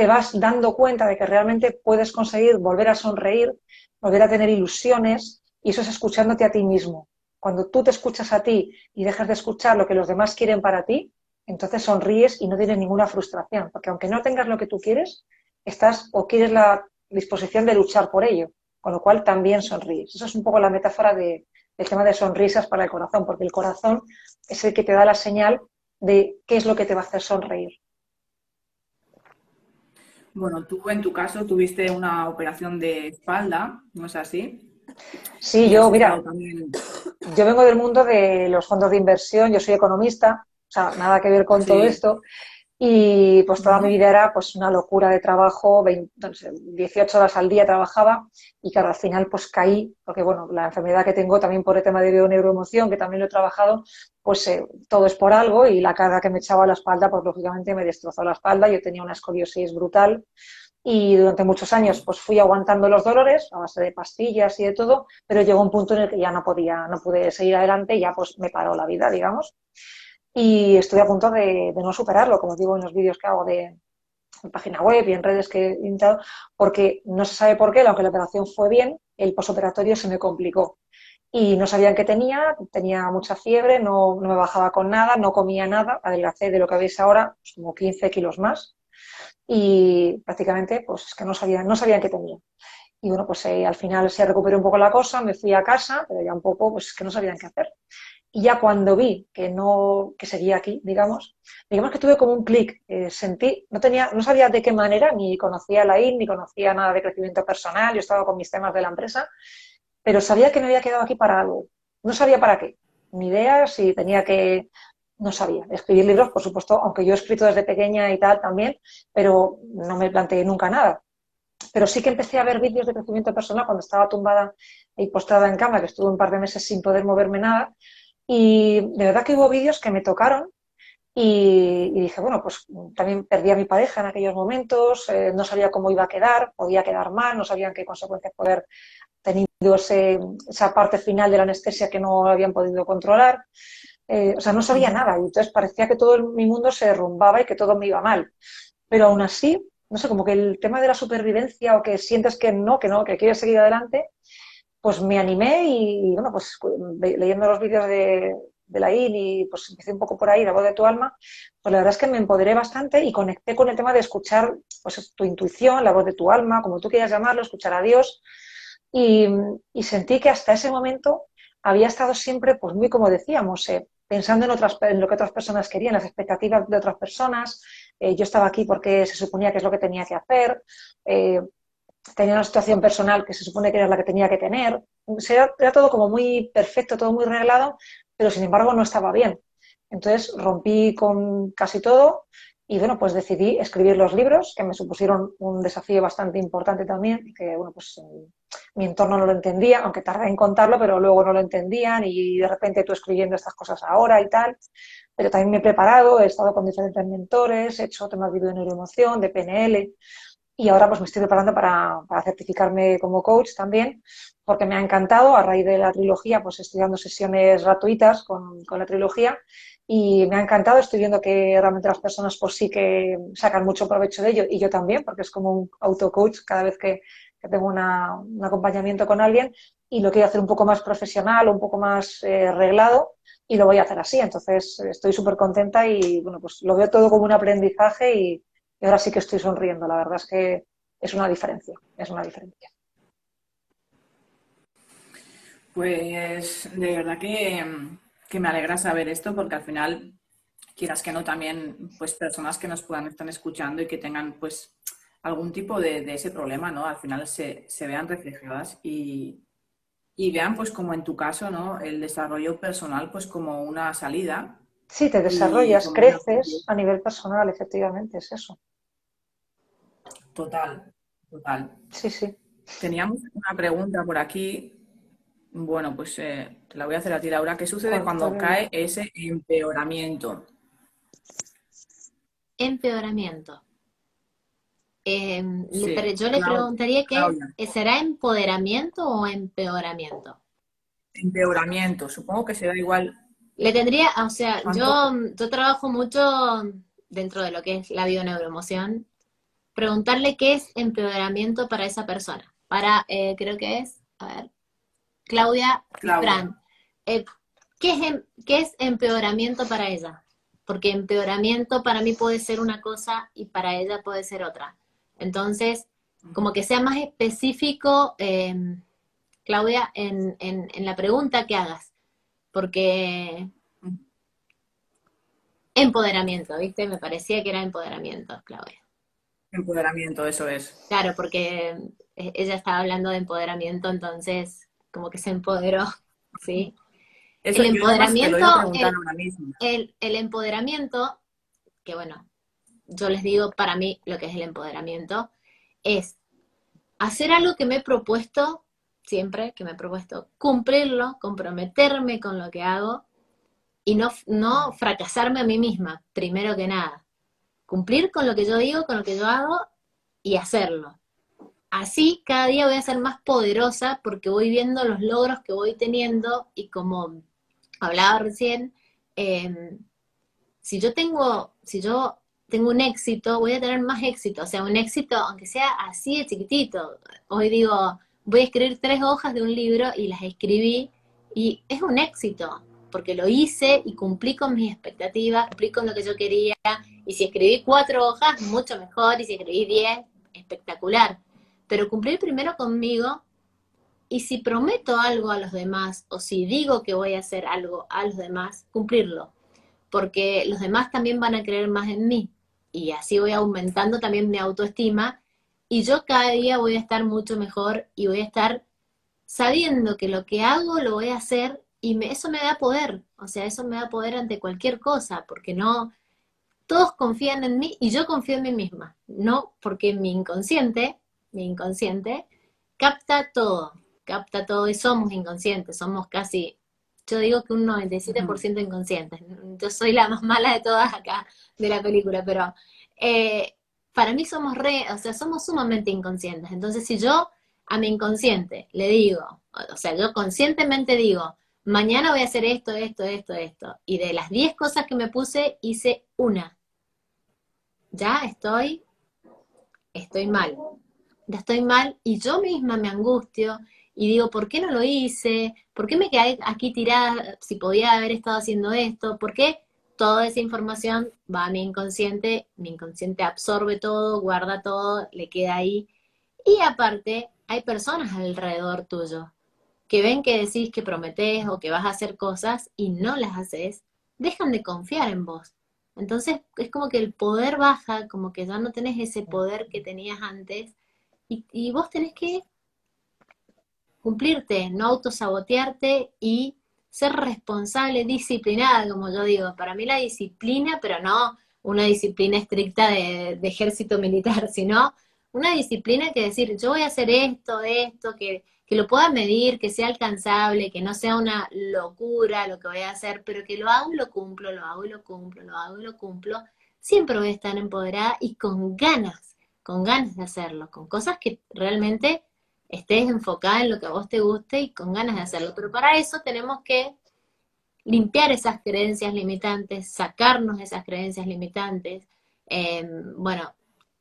te vas dando cuenta de que realmente puedes conseguir volver a sonreír, volver a tener ilusiones, y eso es escuchándote a ti mismo. Cuando tú te escuchas a ti y dejas de escuchar lo que los demás quieren para ti, entonces sonríes y no tienes ninguna frustración, porque aunque no tengas lo que tú quieres, estás o quieres la disposición de luchar por ello, con lo cual también sonríes. Eso es un poco la metáfora de, del tema de sonrisas para el corazón, porque el corazón es el que te da la señal de qué es lo que te va a hacer sonreír. Bueno, tú en tu caso tuviste una operación de espalda, ¿no es así? Sí, yo, mira, yo vengo del mundo de los fondos de inversión, yo soy economista, o sea, nada que ver con todo esto. Y pues toda mi vida era pues una locura de trabajo, 18 horas al día trabajaba y claro, al final pues caí, porque bueno, la enfermedad que tengo también por el tema de neuroemoción, que también lo he trabajado, pues eh, todo es por algo y la carga que me echaba a la espalda, pues lógicamente me destrozó la espalda, yo tenía una escoliosis brutal y durante muchos años pues fui aguantando los dolores a base de pastillas y de todo, pero llegó un punto en el que ya no podía, no pude seguir adelante y ya pues me paró la vida, digamos y estoy a punto de, no superarlo, como digo en los vídeos que hago de, página web y en redes que he intentado, porque no se sabe por qué, aunque la operación fue bien, el posoperatorio se me complicó. Y no sabían qué tenía, tenía mucha fiebre, no, no, me bajaba con nada, no comía nada, adelgacé de lo que veis ahora, pues como 15 kilos más. Y prácticamente, pues es que no sabían, no sabían qué tenía. Y bueno, pues eh, al final se recuperó un poco la cosa, me fui a casa, pero ya un poco, pues es que no sabían qué hacer. Y ya cuando vi que no, que seguía aquí, digamos, digamos que tuve como un clic, eh, sentí, no tenía, no sabía de qué manera, ni conocía la IN, ni conocía nada de crecimiento personal, yo estaba con mis temas de la empresa, pero sabía que me había quedado aquí para algo. No sabía para qué, ni idea si tenía que, no sabía. Escribir libros, por supuesto, aunque yo he escrito desde pequeña y tal también, pero no me planteé nunca nada. Pero sí que empecé a ver vídeos de crecimiento personal cuando estaba tumbada y postrada en cama, que estuve un par de meses sin poder moverme nada, y de verdad que hubo vídeos que me tocaron y, dije, bueno, pues también perdí a mi pareja en aquellos momentos, eh, no sabía cómo iba a quedar, podía quedar mal, no sabían qué consecuencias poder tenido esa parte final de la anestesia que no habían podido controlar. Eh, o sea, no sabía nada y entonces parecía que todo mi mundo se derrumbaba y que todo me iba mal. Pero aún así, no sé, como que el tema de la supervivencia o que sientes que no, que no, que quieres seguir adelante, pues me animé y, bueno, pues leyendo los vídeos de, la IN y pues empecé un poco por ahí, la voz de tu alma, pues la verdad es que me empoderé bastante y conecté con el tema de escuchar pues tu intuición, la voz de tu alma, como tú quieras llamarlo, escuchar a Dios. Y, sentí que hasta ese momento había estado siempre, pues muy como decíamos, eh, pensando en, otras, en lo que otras personas querían, las expectativas de otras personas. Eh, yo estaba aquí porque se suponía que es lo que tenía que hacer. Eh, tenía una situación personal que se supone que era la que tenía que tener. Era, todo como muy perfecto, todo muy reglado, pero sin embargo no estaba bien. Entonces rompí con casi todo y bueno, pues decidí escribir los libros, que me supusieron un desafío bastante importante también, que bueno, pues mi entorno no lo entendía, aunque tardé en contarlo, pero luego no lo entendían y de repente tú escribiendo estas cosas ahora y tal. Pero también me he preparado, he estado con diferentes mentores, he hecho temas de neuroemoción, de PNL, y ahora pues me estoy preparando para, certificarme como coach también, porque me ha encantado. A raíz de la trilogía, pues estoy dando sesiones gratuitas con, la trilogía y me ha encantado. Estoy viendo que realmente las personas pues sí que sacan mucho provecho de ello y yo también, porque es como un auto-coach cada vez que, tengo un acompañamiento con alguien y lo quiero hacer un poco más profesional, un poco más eh, reglado y lo voy a hacer así. Entonces estoy súper contenta y bueno, pues lo veo todo como un aprendizaje y, y ahora sí que estoy sonriendo. La verdad es que es una diferencia, es una diferencia. Pues de verdad que, me alegra saber esto porque al final, quieras que no, también pues personas que nos puedan estar escuchando y que tengan pues algún tipo de, ese problema, ¿no? Al final se, vean reflejadas y, y, vean pues como en tu caso, ¿no? El desarrollo personal pues como una salida. Sí, te desarrollas, creces a nivel personal, efectivamente, es eso. Total, total. Sí, sí. Teníamos una pregunta por aquí. Bueno, pues eh, te la voy a hacer a ti, Laura. ¿Qué sucede cuando cae ese empeoramiento? Empeoramiento. Em, yo le preguntaría que ¿será empoderamiento o empeoramiento? Empeoramiento, supongo que será igual. Le tendría, o sea, yo, yo trabajo mucho dentro de lo que es la bioneuroemoción preguntarle qué es empeoramiento para esa persona. Para, eh, creo que es, a ver, Claudia, Fran. Eh, ¿qué, es, em, ¿Qué es empeoramiento para ella? Porque empeoramiento para mí puede ser una cosa y para ella puede ser otra. Entonces, como que sea más específico, em, Claudia, en, en, la pregunta que hagas. Porque empoderamiento, ¿viste? Me parecía que era empoderamiento, Claudia. Empoderamiento, eso es. Claro, porque e-, ella estaba hablando de empoderamiento, entonces como que se empoderó, ¿sí? el empoderamiento, el, el, empoderamiento, que bueno, yo les digo para mí lo que es el empoderamiento, es hacer algo que me he propuesto, siempre que me he propuesto, cumplirlo, comprometerme con lo que hago y no, no fracasarme a mí misma, primero que nada cumplir con lo que yo digo, con lo que yo hago y hacerlo. Así cada día voy a ser más poderosa porque voy viendo los logros que voy teniendo y como hablaba recién, em, si yo tengo, si yo tengo un éxito, voy a tener más éxito, o sea, un éxito aunque sea así de chiquitito. Hoy digo, voy a escribir tres hojas de un libro y las escribí y es un éxito porque lo hice y cumplí con mis expectativas, cumplí con lo que yo quería, y si escribí cuatro hojas, mucho mejor, y si escribí diez, espectacular. Pero cumplir primero conmigo y si prometo algo a los demás o si digo que voy a hacer algo a los demás, cumplirlo, porque los demás también van a creer más en mí y así voy aumentando también mi autoestima y yo cada día voy a estar mucho mejor y voy a estar sabiendo que lo que hago lo voy a hacer y eso me da poder, o sea, eso me da poder ante cualquier cosa, porque no, todos confían en mí y yo confío en mí misma, no porque mi inconsciente, mi inconsciente, capta todo, capta todo y somos inconscientes, somos casi, yo digo que un 97% inconscientes, yo soy la más mala de todas acá de la película, pero eh, para mí somos re, o sea, somos sumamente inconscientes, entonces si yo a mi inconsciente le digo, o sea, yo conscientemente digo, mañana voy a hacer esto, esto, esto, esto. Y de las 10 cosas que me puse, hice una. Ya estoy, estoy mal. Ya estoy mal y yo misma me angustio y digo, ¿por qué no lo hice? ¿Por qué me quedé aquí tirada si podía haber estado haciendo esto? ¿Por qué toda esa información va a mi inconsciente? Mi inconsciente absorbe todo, guarda todo, le queda ahí. Y aparte, hay personas alrededor tuyo que ven que decís que prometés o que vas a hacer cosas y no las haces, dejan de confiar en vos. Entonces es como que el poder baja, como que ya no tenés ese poder que tenías antes y, vos tenés que cumplirte, no autosabotearte y ser responsable, disciplinada, como yo digo. Para mí la disciplina, pero no una disciplina estricta de, de ejército militar, sino una disciplina que decir, yo voy a hacer esto, esto, que que lo pueda medir, que sea alcanzable, que no sea una locura lo que voy a hacer, pero que lo hago y lo cumplo, lo hago y lo cumplo, lo hago y lo cumplo, siempre voy a estar empoderada y con ganas, con ganas de hacerlo, con cosas que realmente estés enfocada en lo que a vos te guste y con ganas de hacerlo. Pero para eso tenemos que limpiar esas creencias limitantes, sacarnos esas creencias limitantes. Em, bueno,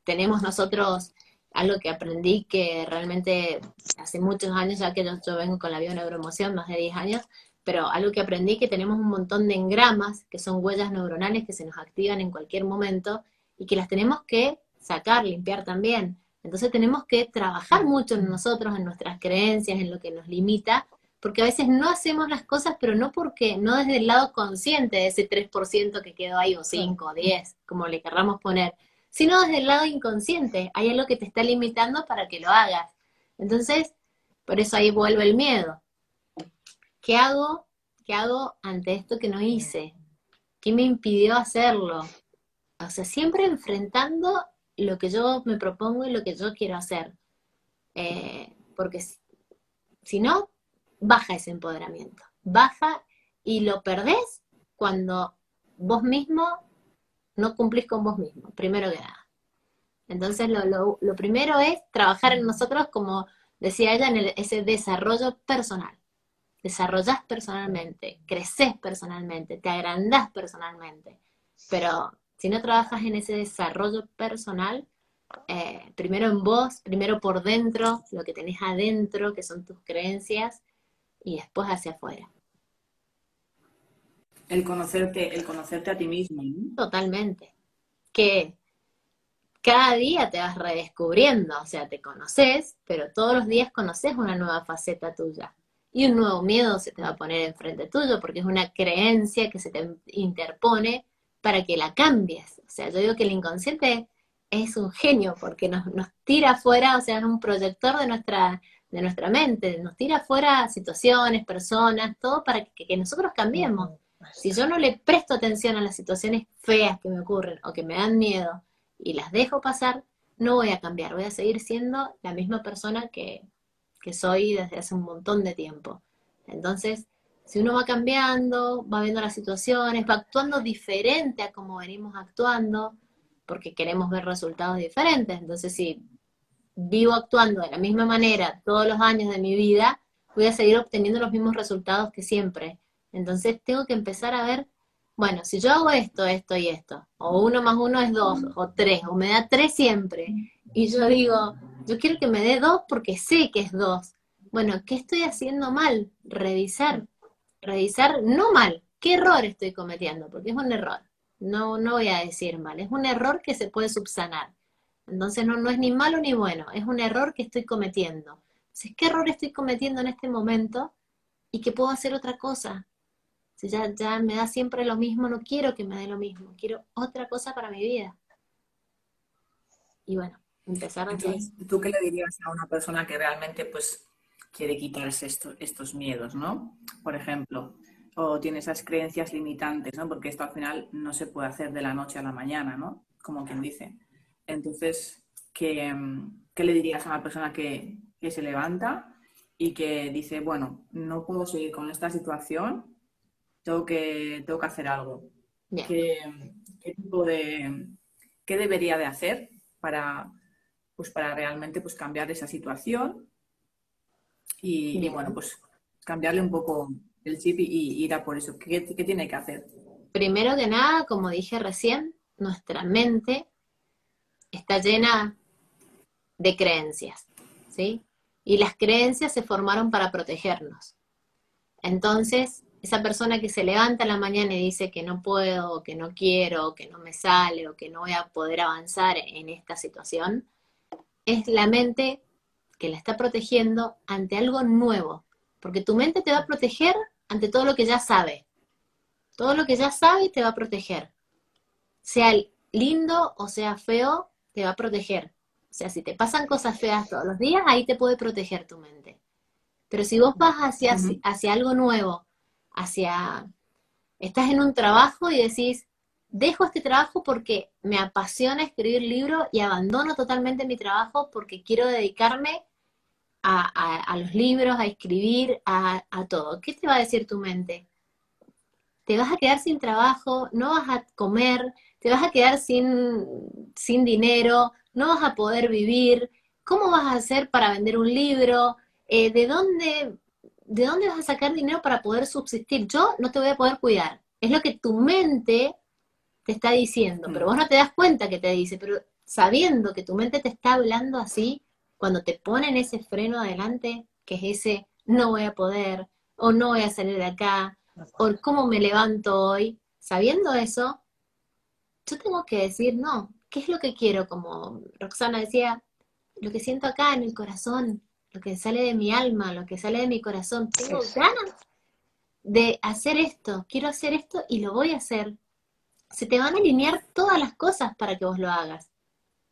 tenemos nosotros algo que aprendí que realmente hace muchos años, ya que yo, vengo con la bioneuroemoción, más de 10 años, pero algo que aprendí que tenemos un montón de engramas, que son huellas neuronales que se nos activan en cualquier momento y que las tenemos que sacar, limpiar también. Entonces tenemos que trabajar mucho en nosotros, en nuestras creencias, en lo que nos limita, porque a veces no hacemos las cosas, pero no porque, no desde el lado consciente de ese 3% que quedó ahí, o 5, o 10, como le querramos poner, sino desde el lado inconsciente. Hay algo que te está limitando para que lo hagas. Entonces, por eso ahí vuelve el miedo. ¿Qué hago? ¿Qué hago ante esto que no hice? ¿Qué me impidió hacerlo? O sea, siempre enfrentando lo que yo me propongo y lo que yo quiero hacer. Eh, porque si no, baja ese empoderamiento. Baja y lo perdés cuando vos mismo no cumplís con vos mismo, primero que nada. Entonces, lo, primero es trabajar en nosotros, como decía ella, en ese desarrollo personal. Desarrollás personalmente, creces personalmente, te agrandás personalmente. Pero si no trabajas en ese desarrollo personal, eh, primero en vos, primero por dentro, lo que tenés adentro, que son tus creencias, y después hacia afuera. El conocerte, el conocerte a ti mismo. Totalmente. Que cada día te vas redescubriendo, o sea, te conoces, pero todos los días conoces una nueva faceta tuya. Y un nuevo miedo se te va a poner enfrente tuyo, porque es una creencia que se te interpone para que la cambies. O sea, yo digo que el inconsciente es un genio, porque nos, nos tira afuera, o sea, es un proyector de nuestra, de nuestra mente, nos tira afuera situaciones, personas, todo para que, que nosotros cambiemos. Si yo no le presto atención a las situaciones feas que me ocurren o que me dan miedo y las dejo pasar, no voy a cambiar, voy a seguir siendo la misma persona que, soy desde hace un montón de tiempo. Entonces, si uno va cambiando, va viendo las situaciones, va actuando diferente a como venimos actuando, porque queremos ver resultados diferentes. Entonces, si vivo actuando de la misma manera todos los años de mi vida, voy a seguir obteniendo los mismos resultados que siempre. Entonces tengo que empezar a ver, bueno, si yo hago esto, esto y esto, o uno más uno es dos, o tres, o me da tres siempre, y yo digo, yo quiero que me dé dos porque sé que es dos. Bueno, ¿qué estoy haciendo mal? Revisar, revisar, no mal, ¿qué error estoy cometiendo? Porque es un error, no, no voy a decir mal, es un error que se puede subsanar. Entonces no, no es ni malo ni bueno, es un error que estoy cometiendo. ¿qué error estoy cometiendo en este momento? Y que puedo hacer otra cosa. Si ya, ya me da siempre lo mismo, no quiero que me dé lo mismo, quiero otra cosa para mi vida. Y bueno, empezar a ¿Tú qué le dirías a una persona que realmente pues quiere quitarse estos miedos, ¿no? Por ejemplo, o tiene esas creencias limitantes, ¿no? Porque esto al final no se puede hacer de la noche a la mañana, ¿no? Como quien dice. Entonces, ¿qué, le dirías a una persona que, se levanta y que dice, bueno, no puedo seguir con esta situación, tengo que, tengo que hacer algo? ¿Qué, tipo de, qué debería de hacer para, pues para realmente pues, cambiar esa situación y, bueno, pues cambiarle un poco el chip y, ir a por eso. ¿Qué, tiene que hacer? Primero que nada, como dije recién, nuestra mente está llena de creencias, ¿sí? Y las creencias se formaron para protegernos. Entonces, esa persona que se levanta en la mañana y dice que no puedo, o que no quiero, o que no me sale, o que no voy a poder avanzar en esta situación, es la mente que la está protegiendo ante algo nuevo, porque tu mente te va a proteger ante todo lo que ya sabe. Todo lo que ya sabe te va a proteger. Sea lindo o sea feo, te va a proteger. O sea, si te pasan cosas feas todos los días, ahí te puede proteger tu mente. Pero si vos vas hacia, hacia algo nuevo, hacia... Estás en un trabajo y decís, dejo este trabajo porque me apasiona escribir libros y abandono totalmente mi trabajo porque quiero dedicarme a, los libros, a escribir, a, todo. ¿Qué te va a decir tu mente? Te vas a quedar sin trabajo, no vas a comer, te vas a quedar sin, sin dinero, no vas a poder vivir. ¿Cómo vas a hacer para vender un libro? Eh, ¿de, dónde, ¿De dónde vas a sacar dinero para poder subsistir? Yo no te voy a poder cuidar. Es lo que tu mente te está diciendo, pero vos no te das cuenta que te dice, pero sabiendo que tu mente te está hablando así, cuando te ponen ese freno adelante, que es ese no voy a poder, o no voy a salir de acá, o cómo me levanto hoy, sabiendo eso, yo tengo que decir, no, ¿qué es lo que quiero? Como Roxana decía, lo que siento acá en el corazón, lo que sale de mi alma, lo que sale de mi corazón, tengo ganas de hacer esto, quiero hacer esto y lo voy a hacer. Se te van a alinear todas las cosas para que vos lo hagas.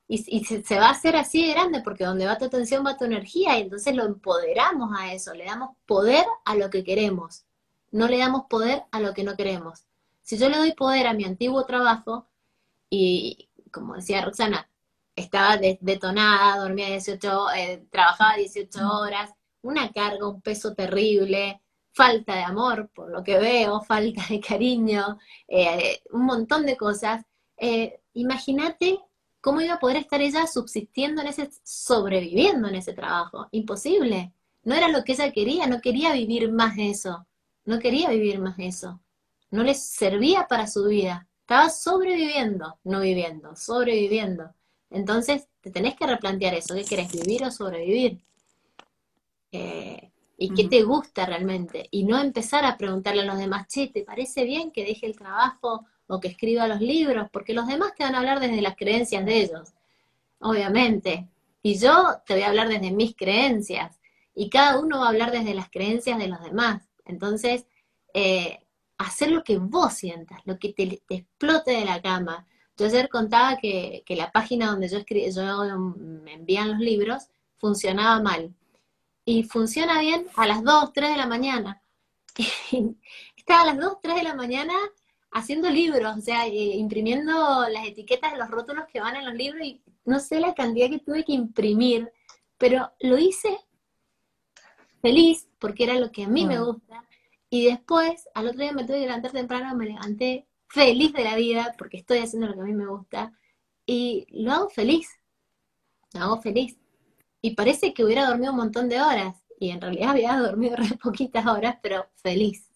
Y, se, va a hacer así de grande porque donde va tu atención va tu energía y entonces lo empoderamos a eso, le damos poder a lo que queremos, no le damos poder a lo que no queremos. Si yo le doy poder a mi antiguo trabajo y, como decía Roxana, estaba detonada, dormía 18, eh, trabajaba 18 horas, una carga, un peso terrible, falta de amor, por lo que veo, falta de cariño, eh, un montón de cosas. Eh, imagínate ¿Cómo iba a poder estar ella subsistiendo en ese, sobreviviendo en ese trabajo? Imposible. No era lo que ella quería, no quería vivir más de eso. No quería vivir más de eso. No le servía para su vida. Estaba sobreviviendo, no viviendo, sobreviviendo. Entonces, te tenés que replantear eso. ¿Qué querés, vivir o sobrevivir? Eh, ¿Y qué te gusta realmente? Y no empezar a preguntarle a los demás, che, ¿te parece bien que deje el trabajo o que escriba los libros, porque los demás te van a hablar desde las creencias de ellos, obviamente. Y yo te voy a hablar desde mis creencias, y cada uno va a hablar desde las creencias de los demás. Entonces, eh, hacer lo que vos sientas, lo que te, explote de la cama. Yo ayer contaba que, la página donde yo, escribí, yo me envían los libros funcionaba mal. Y funciona bien a las 2, 3 de la mañana. Estaba a las 2, 3 de la mañana haciendo libros, o sea, eh, imprimiendo las etiquetas de los rótulos que van en los libros y no sé la cantidad que tuve que imprimir, pero lo hice feliz porque era lo que a mí me gusta. Y después, al otro día me tuve que levantar temprano, me levanté feliz de la vida porque estoy haciendo lo que a mí me gusta y lo hago feliz, lo hago feliz. Y parece que hubiera dormido un montón de horas y en realidad había dormido re poquitas horas, pero feliz.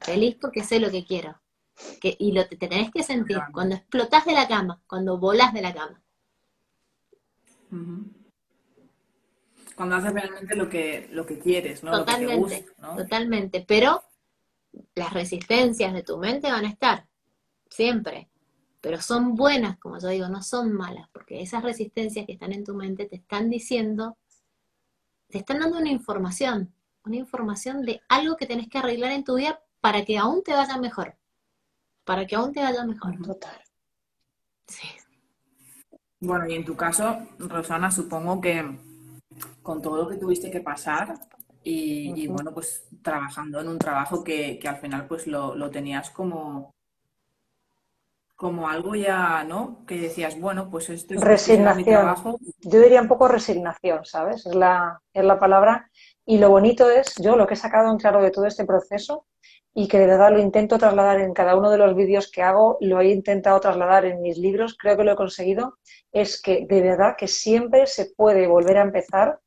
Feliz porque sé lo que quiero. Que, y lo te tenés que sentir cuando explotas de la cama, cuando volas de la cama. Cuando haces realmente lo que, lo que quieres, ¿no? Totalmente, totalmente. Pero las resistencias de tu mente van a estar, siempre. Pero son buenas, como yo digo, no son malas, porque esas resistencias que están en tu mente te están diciendo te están dando una información, una información de algo que tenés que arreglar en tu vida para que aún te vaya mejor. Para que aún te vaya mejor. Total. Sí. Bueno, y en tu caso, Rosana, supongo que con todo lo que tuviste que pasar y, bueno, pues trabajando en un trabajo que, al final pues lo, tenías como, como algo ya, ¿no? Que decías, bueno, pues esto es resignación. Mi trabajo. Yo diría un poco resignación, ¿sabes? Es la, es la palabra. Y lo bonito es, yo lo que he sacado en claro de todo este proceso y que de verdad lo intento trasladar en cada uno de los vídeos que hago, lo he intentado trasladar en mis libros, creo que lo he conseguido, es que de verdad que siempre se puede volver a empezar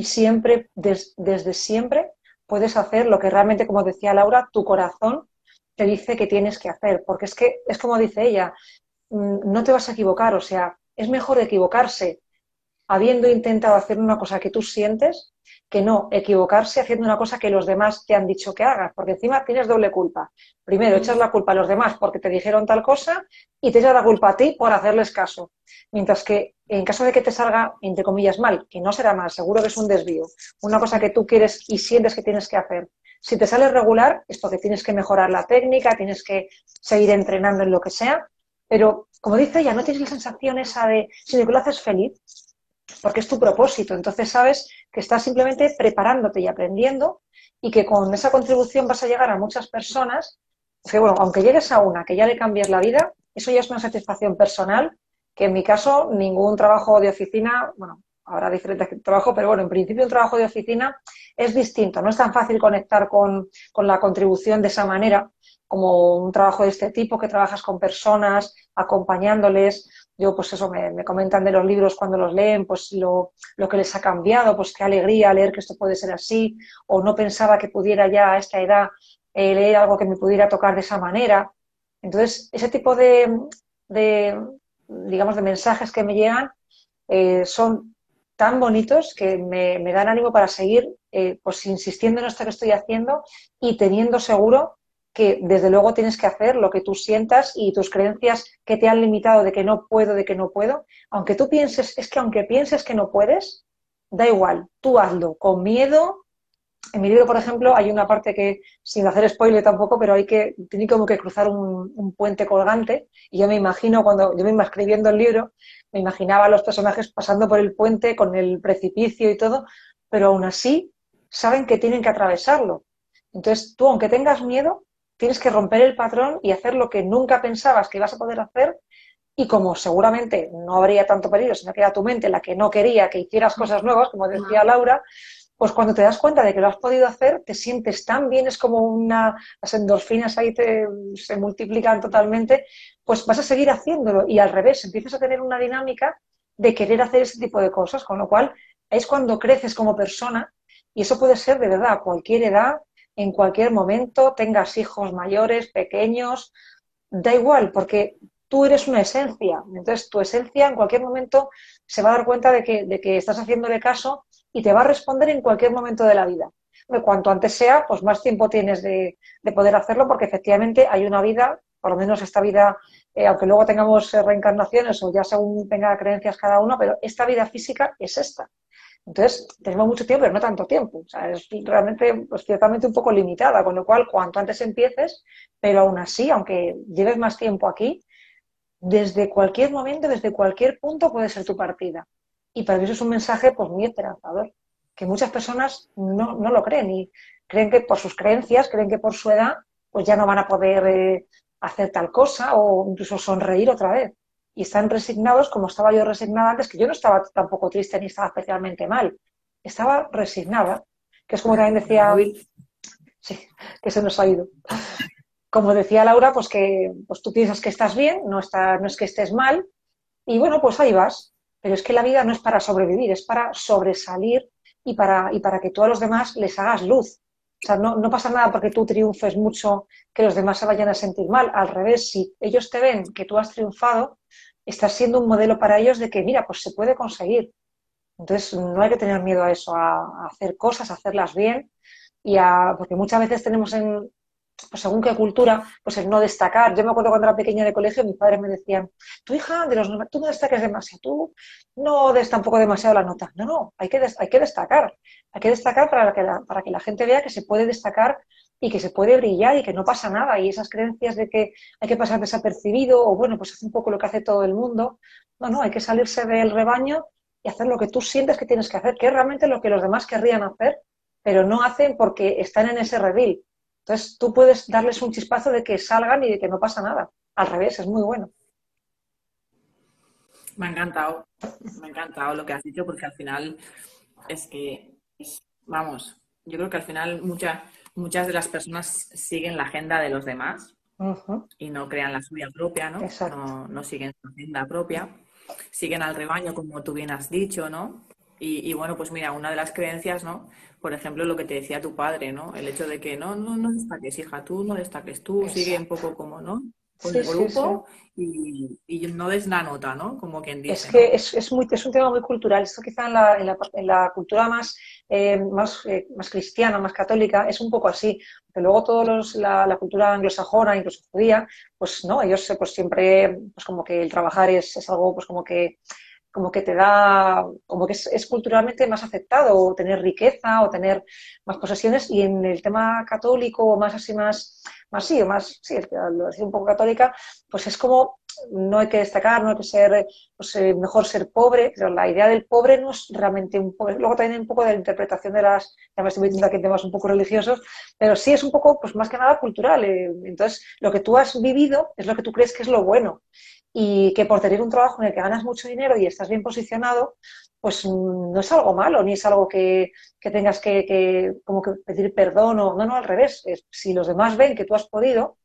y siempre, desde siempre, puedes hacer lo que realmente, como decía Laura, tu corazón te dice que tienes que hacer, porque es que es como dice ella, mm, no te vas a equivocar, o sea, es mejor equivocarse habiendo intentado hacer una cosa que tú sientes que no equivocarse haciendo una cosa que los demás te han dicho que hagas, porque encima tienes doble culpa. Primero, echas la culpa a los demás porque te dijeron tal cosa y te echas la culpa a ti por hacerles caso. Mientras que en caso de que te salga, entre comillas, mal, que no será mal, seguro que es un desvío, una cosa que tú quieres y sientes que tienes que hacer. Si te sale regular, esto que tienes que mejorar la técnica, tienes que seguir entrenando en lo que sea, pero como dice ella, no tienes la sensación esa de, sino que lo haces feliz, porque es tu propósito. Entonces sabes que estás simplemente preparándote y aprendiendo y que con esa contribución vas a llegar a muchas personas, que bueno, aunque llegues a una que ya le cambies la vida, eso ya es una satisfacción personal, que en mi caso ningún trabajo de oficina, bueno, habrá diferentes trabajos, pero bueno, en principio un trabajo de oficina es distinto, no es tan fácil conectar con, con la contribución de esa manera como un trabajo de este tipo, que trabajas con personas, acompañándoles, yo pues eso, me, comentan de los libros cuando los leen, pues lo, que les ha cambiado, pues qué alegría leer que esto puede ser así, o no pensaba que pudiera ya a esta edad eh, leer algo que me pudiera tocar de esa manera. Entonces, ese tipo de, digamos, de mensajes que me llegan eh, son tan bonitos que me, dan ánimo para seguir eh, pues insistiendo en esto que estoy haciendo y teniendo seguro que desde luego tienes que hacer lo que tú sientas y tus creencias que te han limitado de que no puedo, de que no puedo, aunque tú pienses, es que aunque pienses que no puedes, da igual, tú hazlo con miedo. En mi libro, por ejemplo, hay una parte que, sin hacer spoiler tampoco, pero hay que, tiene como que cruzar un, puente colgante. Y yo me imagino, cuando yo me iba escribiendo el libro, me imaginaba a los personajes pasando por el puente con el precipicio y todo, pero aún así saben que tienen que atravesarlo. Entonces, tú, aunque tengas miedo, tienes que romper el patrón y hacer lo que nunca pensabas que ibas a poder hacer. Y como seguramente no habría tanto peligro, sino que era tu mente la que no quería que hicieras cosas nuevas, como decía Laura, pues cuando te das cuenta de que lo has podido hacer, te sientes tan bien, es como una, las endorfinas ahí te, se multiplican totalmente, pues vas a seguir haciéndolo y al revés, empiezas a tener una dinámica de querer hacer ese tipo de cosas, con lo cual es cuando creces como persona y eso puede ser de verdad a cualquier edad, en cualquier momento, tengas hijos mayores, pequeños, da igual, porque tú eres una esencia. Entonces, tu esencia en cualquier momento se va a dar cuenta de que, de que estás haciéndole caso y te va a responder en cualquier momento de la vida. Cuanto antes sea, pues más tiempo tienes de, poder hacerlo, porque efectivamente hay una vida, por lo menos esta vida, eh, aunque luego tengamos eh, reencarnaciones o ya según tenga creencias cada uno, pero esta vida física es esta. Entonces, tenemos mucho tiempo, pero no tanto tiempo. O sea, es realmente, pues, ciertamente un poco limitada, con lo cual, cuanto antes empieces, pero aún así, aunque lleves más tiempo aquí, desde cualquier momento, desde cualquier punto puede ser tu partida. Y para mí eso es un mensaje pues, muy esperanzador, que muchas personas no, no lo creen y creen que por sus creencias, creen que por su edad, pues ya no van a poder eh, hacer tal cosa o incluso sonreír otra vez y están resignados como estaba yo resignada antes, que yo no estaba tampoco triste ni estaba especialmente mal, estaba resignada, que es como también decía, sí, que se nos ha ido. Como decía Laura, pues que pues tú piensas que estás bien, no, está, no es que estés mal, y bueno, pues ahí vas. Pero es que la vida no es para sobrevivir, es para sobresalir y para, y para que tú a los demás les hagas luz. O sea, no, no, pasa nada porque tú triunfes mucho que los demás se vayan a sentir mal. Al revés, si ellos te ven que tú has triunfado, estás siendo un modelo para ellos de que, mira, pues se puede conseguir. Entonces, no hay que tener miedo a eso, a, hacer cosas, a hacerlas bien, y a, porque muchas veces tenemos en, pues según qué cultura, pues el no destacar. Yo me acuerdo cuando era pequeña de colegio, mis padres me decían, tu hija, de los, tú no destaques demasiado, tú no des tampoco demasiado la nota. No, no, hay que, hay que destacar. Hay que destacar para que, la, para que la gente vea que se puede destacar y que se puede brillar y que no pasa nada. Y esas creencias de que hay que pasar desapercibido o bueno, pues hace un poco lo que hace todo el mundo. No, no, hay que salirse del rebaño y hacer lo que tú sientes que tienes que hacer, que es realmente lo que los demás querrían hacer, pero no hacen porque están en ese redil. Entonces tú puedes darles un chispazo de que salgan y de que no pasa nada. Al revés, es muy bueno. Me ha encantado, me ha encantado lo que has dicho porque al final es que, vamos, yo creo que al final muchas muchas de las personas siguen la agenda de los demás y no crean la suya propia, ¿no? ¿no? No siguen su agenda propia, siguen al rebaño como tú bien has dicho, ¿no? Y, bueno, pues mira, una de las creencias, ¿no? Por ejemplo, lo que te decía tu padre, ¿no? El hecho de que no, no, no destaques, hija, tú no destaques, tú sigue un poco como, ¿no? Con el grupo Y, no des la nota, ¿no? Como quien dice. Es que es, es, muy, es un tema muy cultural. Esto quizá en la, en la, en la cultura más, eh, más, eh, más cristiana, más católica, es un poco así. Porque luego todos la, la, cultura anglosajona, incluso judía, pues no, ellos pues siempre, pues como que el trabajar es, es algo pues como que como que te da, como que es, culturalmente más aceptado, tener riqueza, o tener más posesiones, y en el tema católico, o más así, más, más sí, o más, sí, lo decía un poco católica, pues es como, no hay que destacar, no hay que ser, pues, eh, mejor ser pobre, pero la idea del pobre no es realmente un poco, luego también un poco de la interpretación de las, ya me estoy metiendo aquí en temas un poco religiosos, pero sí es un poco, pues más que nada cultural, eh, entonces lo que tú has vivido es lo que tú crees que es lo bueno, y que por tener un trabajo en el que ganas mucho dinero y estás bien posicionado, pues mm, no es algo malo, ni es algo que, tengas que, como que pedir perdón o no, no, al revés. si los demás ven que tú has podido,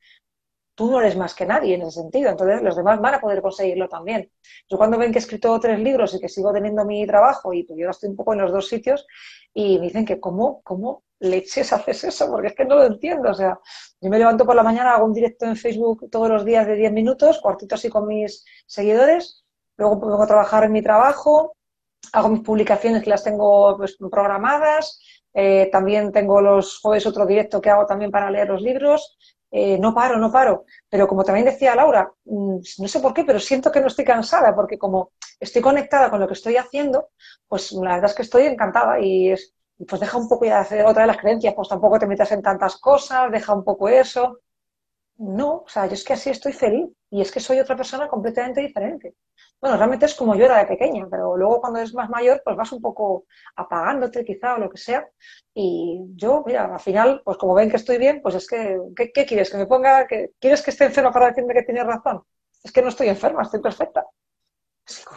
tú no eres más que nadie en ese sentido, entonces los demás van a poder conseguirlo también. Yo cuando ven que he escrito tres libros y que sigo teniendo mi trabajo y pues yo estoy un poco en los dos sitios y me dicen que cómo, cómo leches haces eso, porque es que no lo entiendo. O sea, yo me levanto por la mañana, hago un directo en Facebook todos los días de 10 minutos, cuartito así con mis seguidores, luego vengo a trabajar en mi trabajo, hago mis publicaciones que las tengo pues, programadas, eh, también tengo los jueves otro directo que hago también para leer los libros, eh, no paro, no paro. Pero como también decía Laura, mm, no sé por qué, pero siento que no estoy cansada, porque como estoy conectada con lo que estoy haciendo, pues la verdad es que estoy encantada y es, pues deja un poco ya de hacer otra de las creencias, pues tampoco te metas en tantas cosas, deja un poco eso. No, o sea, yo es que así estoy feliz y es que soy otra persona completamente diferente. Bueno, realmente es como yo era de pequeña, pero luego cuando eres más mayor, pues vas un poco apagándote quizá o lo que sea. Y yo, mira, al final, pues como ven que estoy bien, pues es que, ¿qué, quieres? ¿Que me ponga, que, ¿quieres que esté enferma para decirme que tienes razón? Es que no estoy enferma, estoy perfecta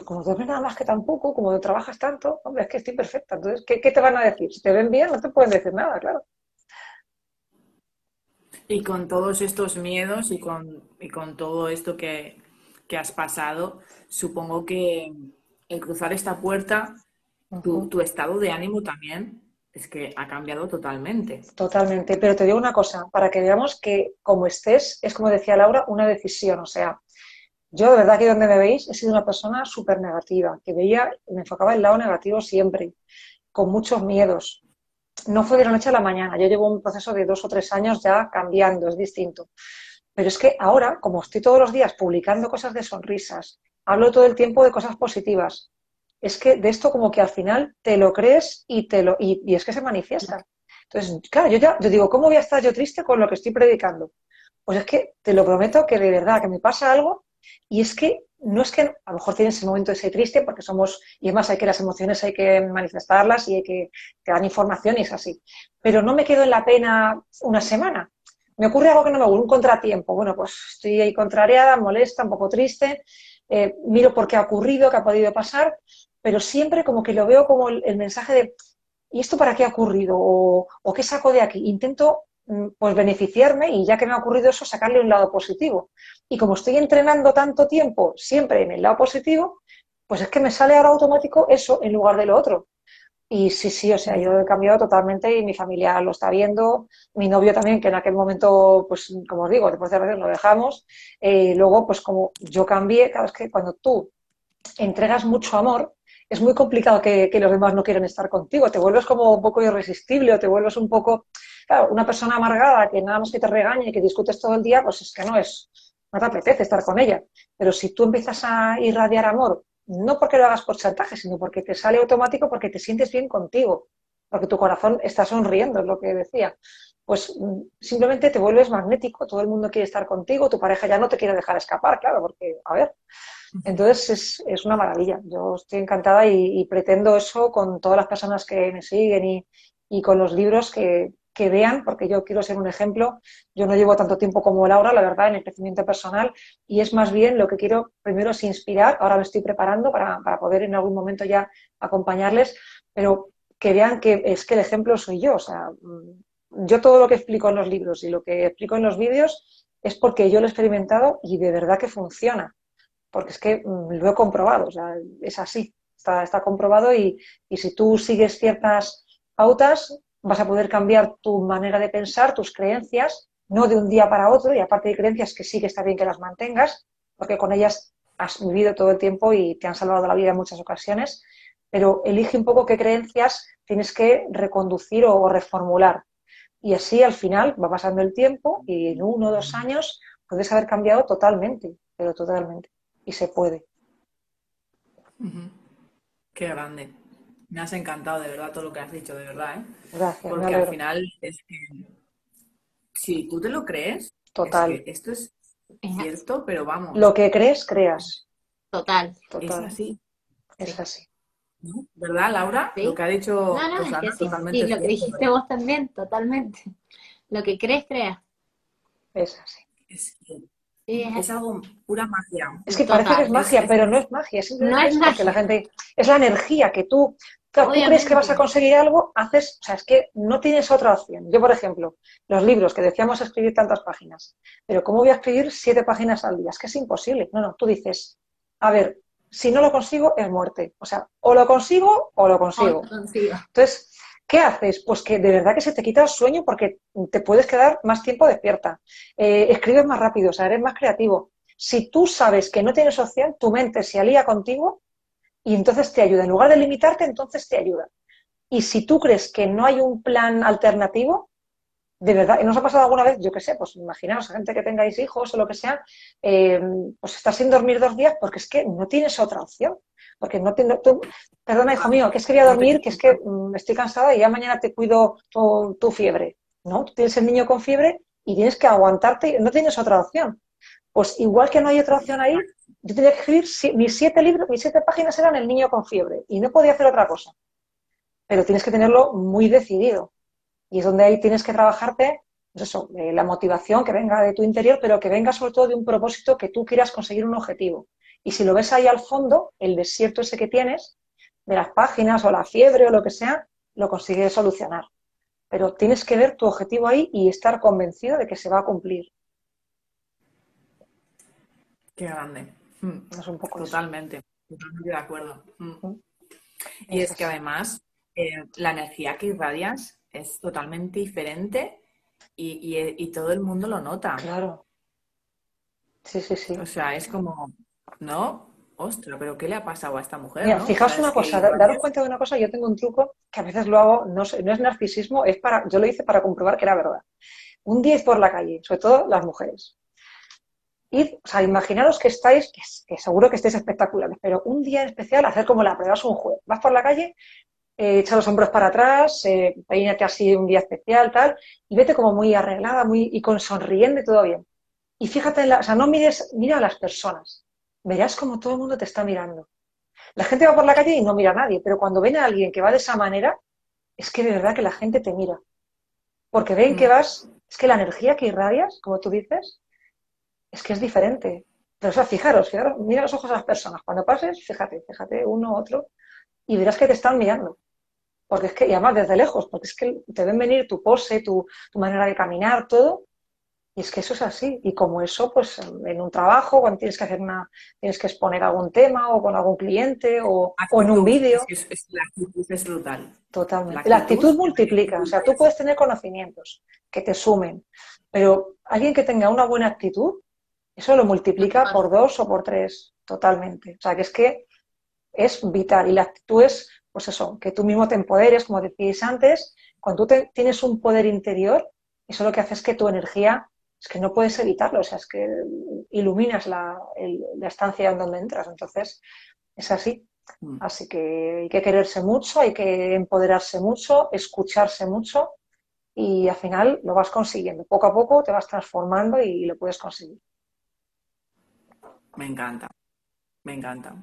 como no nada más que tampoco, como no trabajas tanto, hombre, es que estoy perfecta. Entonces, ¿qué, te van a decir? Si te ven bien, no te pueden decir nada, claro. Y con todos estos miedos y con, con todo esto que, has pasado, supongo que el cruzar esta puerta, tu, tu, estado de ánimo también es que ha cambiado totalmente. Totalmente, pero te digo una cosa, para que veamos que como estés, es como decía Laura, una decisión, o sea, yo, de verdad, que donde me veis, he sido una persona súper negativa, que veía, me enfocaba el lado negativo siempre, con muchos miedos. No fue de la noche a la mañana, yo llevo un proceso de dos o tres años ya cambiando, es distinto. Pero es que ahora, como estoy todos los días publicando cosas de sonrisas, hablo todo el tiempo de cosas positivas, es que de esto como que al final te lo crees y, te lo, y, es que se manifiesta. Entonces, claro, yo ya yo digo, ¿cómo voy a estar yo triste con lo que estoy predicando? Pues es que te lo prometo que de verdad que me pasa algo y es que no es que a lo mejor tienes ese momento de ser triste porque somos, y además hay que las emociones hay que manifestarlas y hay que, te dan información y es así. Pero no me quedo en la pena una semana. Me ocurre algo que no me gusta, un contratiempo. Bueno, pues estoy ahí contrariada, molesta, un poco triste, eh, miro por qué ha ocurrido, qué ha podido pasar, pero siempre como que lo veo como el, mensaje de ¿y esto para qué ha ocurrido? O, o, qué saco de aquí? Intento pues beneficiarme y ya que me ha ocurrido eso, sacarle un lado positivo. Y como estoy entrenando tanto tiempo siempre en el lado positivo, pues es que me sale ahora automático eso en lugar de lo otro. Y sí, sí, o sea, yo he cambiado totalmente y mi familia lo está viendo, mi novio también, que en aquel momento, pues como os digo, después de veces lo dejamos. Eh, luego, pues como yo cambié, claro, es que cuando tú entregas mucho amor, es muy complicado que, que, los demás no quieran estar contigo, te vuelves como un poco irresistible o te vuelves un poco Claro, una persona amargada que nada más que te regañe y que discutes todo el día, pues es que no es, no te apetece estar con ella. Pero si tú empiezas a irradiar amor, no porque lo hagas por chantaje, sino porque te sale automático, porque te sientes bien contigo, porque tu corazón está sonriendo, es lo que decía. Pues mm, simplemente te vuelves magnético, todo el mundo quiere estar contigo, tu pareja ya no te quiere dejar escapar, claro, porque, a ver. Entonces es, una maravilla. Yo estoy encantada y, pretendo eso con todas las personas que me siguen y, y con los libros que, que vean, porque yo quiero ser un ejemplo. Yo no llevo tanto tiempo como Laura, la verdad, en el crecimiento personal, y es más bien lo que quiero primero es inspirar. Ahora me estoy preparando para, poder en algún momento ya acompañarles, pero que vean que es que el ejemplo soy yo. O sea, mm, yo todo lo que explico en los libros y lo que explico en los vídeos es porque yo lo he experimentado y de verdad que funciona. Porque es que mm, lo he comprobado, o sea, es así, está, está comprobado y, y si tú sigues ciertas pautas, vas a poder cambiar tu manera de pensar, tus creencias, no de un día para otro, y aparte de creencias que sí que está bien que las mantengas, porque con ellas has vivido todo el tiempo y te han salvado la vida en muchas ocasiones, pero elige un poco qué creencias tienes que reconducir o reformular. Y así al final va pasando el tiempo y en uno o dos años puedes haber cambiado totalmente, pero totalmente. Y se puede. Qué grande. Me has encantado de verdad todo lo que has dicho, de verdad, ¿eh? Gracias. Porque al final es que si tú te lo crees, Total. esto es cierto, pero vamos. Lo que crees, creas. Total. Total. Es así. Es así. ¿Verdad, Laura? Lo que ha dicho no, no, es totalmente. Y lo que dijiste vos también, totalmente. Lo que crees, creas. Es así. Es, es algo pura magia. Es que parece que es magia, pero no es magia. no es, magia. la gente es la energía que tú Claro, tú crees que vas a conseguir algo, haces, o sea, es que no tienes otra opción. Yo, por ejemplo, los libros que decíamos escribir tantas páginas, pero ¿cómo voy a escribir siete páginas al día? Es que es imposible. No, no, tú dices, a ver, si no lo consigo, es muerte. O sea, o lo consigo o lo consigo. Entonces, ¿qué haces? Pues que de verdad que se te quita el sueño porque te puedes quedar más tiempo despierta. Eh, escribes más rápido, o sea, eres más creativo. Si tú sabes que no tienes opción, tu mente se alía contigo y entonces te ayuda. En lugar de limitarte, entonces te ayuda. Y si tú crees que no hay un plan alternativo, de verdad, ¿nos ha pasado alguna vez? Yo qué sé, pues imaginaos, gente que tengáis hijos o lo que sea, eh, pues estás sin dormir dos días porque es que no tienes otra opción. Porque no tengo, tú, perdona, hijo mío, que es que voy a dormir, que es que mm, estoy cansada y ya mañana te cuido tu, tu fiebre. No, tú tienes el niño con fiebre y tienes que aguantarte, no tienes otra opción. Pues igual que no hay otra opción ahí, yo tenía que escribir mis siete libros, mis siete páginas eran El niño con fiebre y no podía hacer otra cosa. Pero tienes que tenerlo muy decidido. Y es donde ahí tienes que trabajarte, pues eso, la motivación que venga de tu interior, pero que venga sobre todo de un propósito que tú quieras conseguir un objetivo. Y si lo ves ahí al fondo, el desierto ese que tienes, de las páginas o la fiebre o lo que sea, lo consigues solucionar. Pero tienes que ver tu objetivo ahí y estar convencido de que se va a cumplir. Qué grande. Mm, es un poco totalmente, totalmente de acuerdo. Mm. Y es, que además eh, la energía que irradias es totalmente diferente y, todo el mundo lo nota. Claro. Sí, sí, sí. O sea, es como, ¿no? Ostras, pero ¿qué le ha pasado a esta mujer? Mira, fijaos una cosa, daros cuenta de una cosa, yo tengo un truco que a veces lo hago, no, no es narcisismo, es para, yo lo hice para comprobar que era verdad. Un día por la calle, sobre todo las mujeres, o sea, imaginaros que estáis, que, seguro que estáis espectaculares, pero un día en especial hacer como la prueba, es un juego. Vas por la calle, eh, echa los hombros para atrás, eh, peínate así un día especial, tal, y vete como muy arreglada, muy, y con sonriendo y todo bien. Y fíjate, en la, o sea, no mires, mira a las personas. Verás como todo el mundo te está mirando. La gente va por la calle y no mira a nadie, pero cuando ven a alguien que va de esa manera, es que de verdad que la gente te mira. Porque ven que mm. vas, es que la energía que irradias, como tú dices, es que es diferente. Pero, o sea, fijaros, fijaros, mira los ojos a las personas. Cuando pases, fíjate, fíjate uno, otro, y verás que te están mirando. Porque es que, y además desde lejos, porque es que te ven venir tu pose, tu, manera de caminar, todo. Y es que eso es así. Y como eso, pues en un trabajo, cuando tienes que hacer una, tienes que exponer algún tema o con algún cliente o, en un vídeo. la actitud es brutal. Totalmente. La actitud multiplica. O sea, tú puedes tener conocimientos que te sumen, pero alguien que tenga una buena actitud eso lo multiplica por dos o por tres totalmente. O sea, que es que es vital. Y la actitud es, pues eso, que tú mismo te empoderes, como decíais antes, cuando tú tienes un poder interior, eso lo que hace es que tu energía, es que no puedes evitarlo, o sea, es que iluminas la, la estancia en donde entras. Entonces, es así. Mm. Así que hay que quererse mucho, hay que empoderarse mucho, escucharse mucho y al final lo vas consiguiendo. Poco a poco te vas transformando y lo puedes conseguir. Me encanta, me encanta.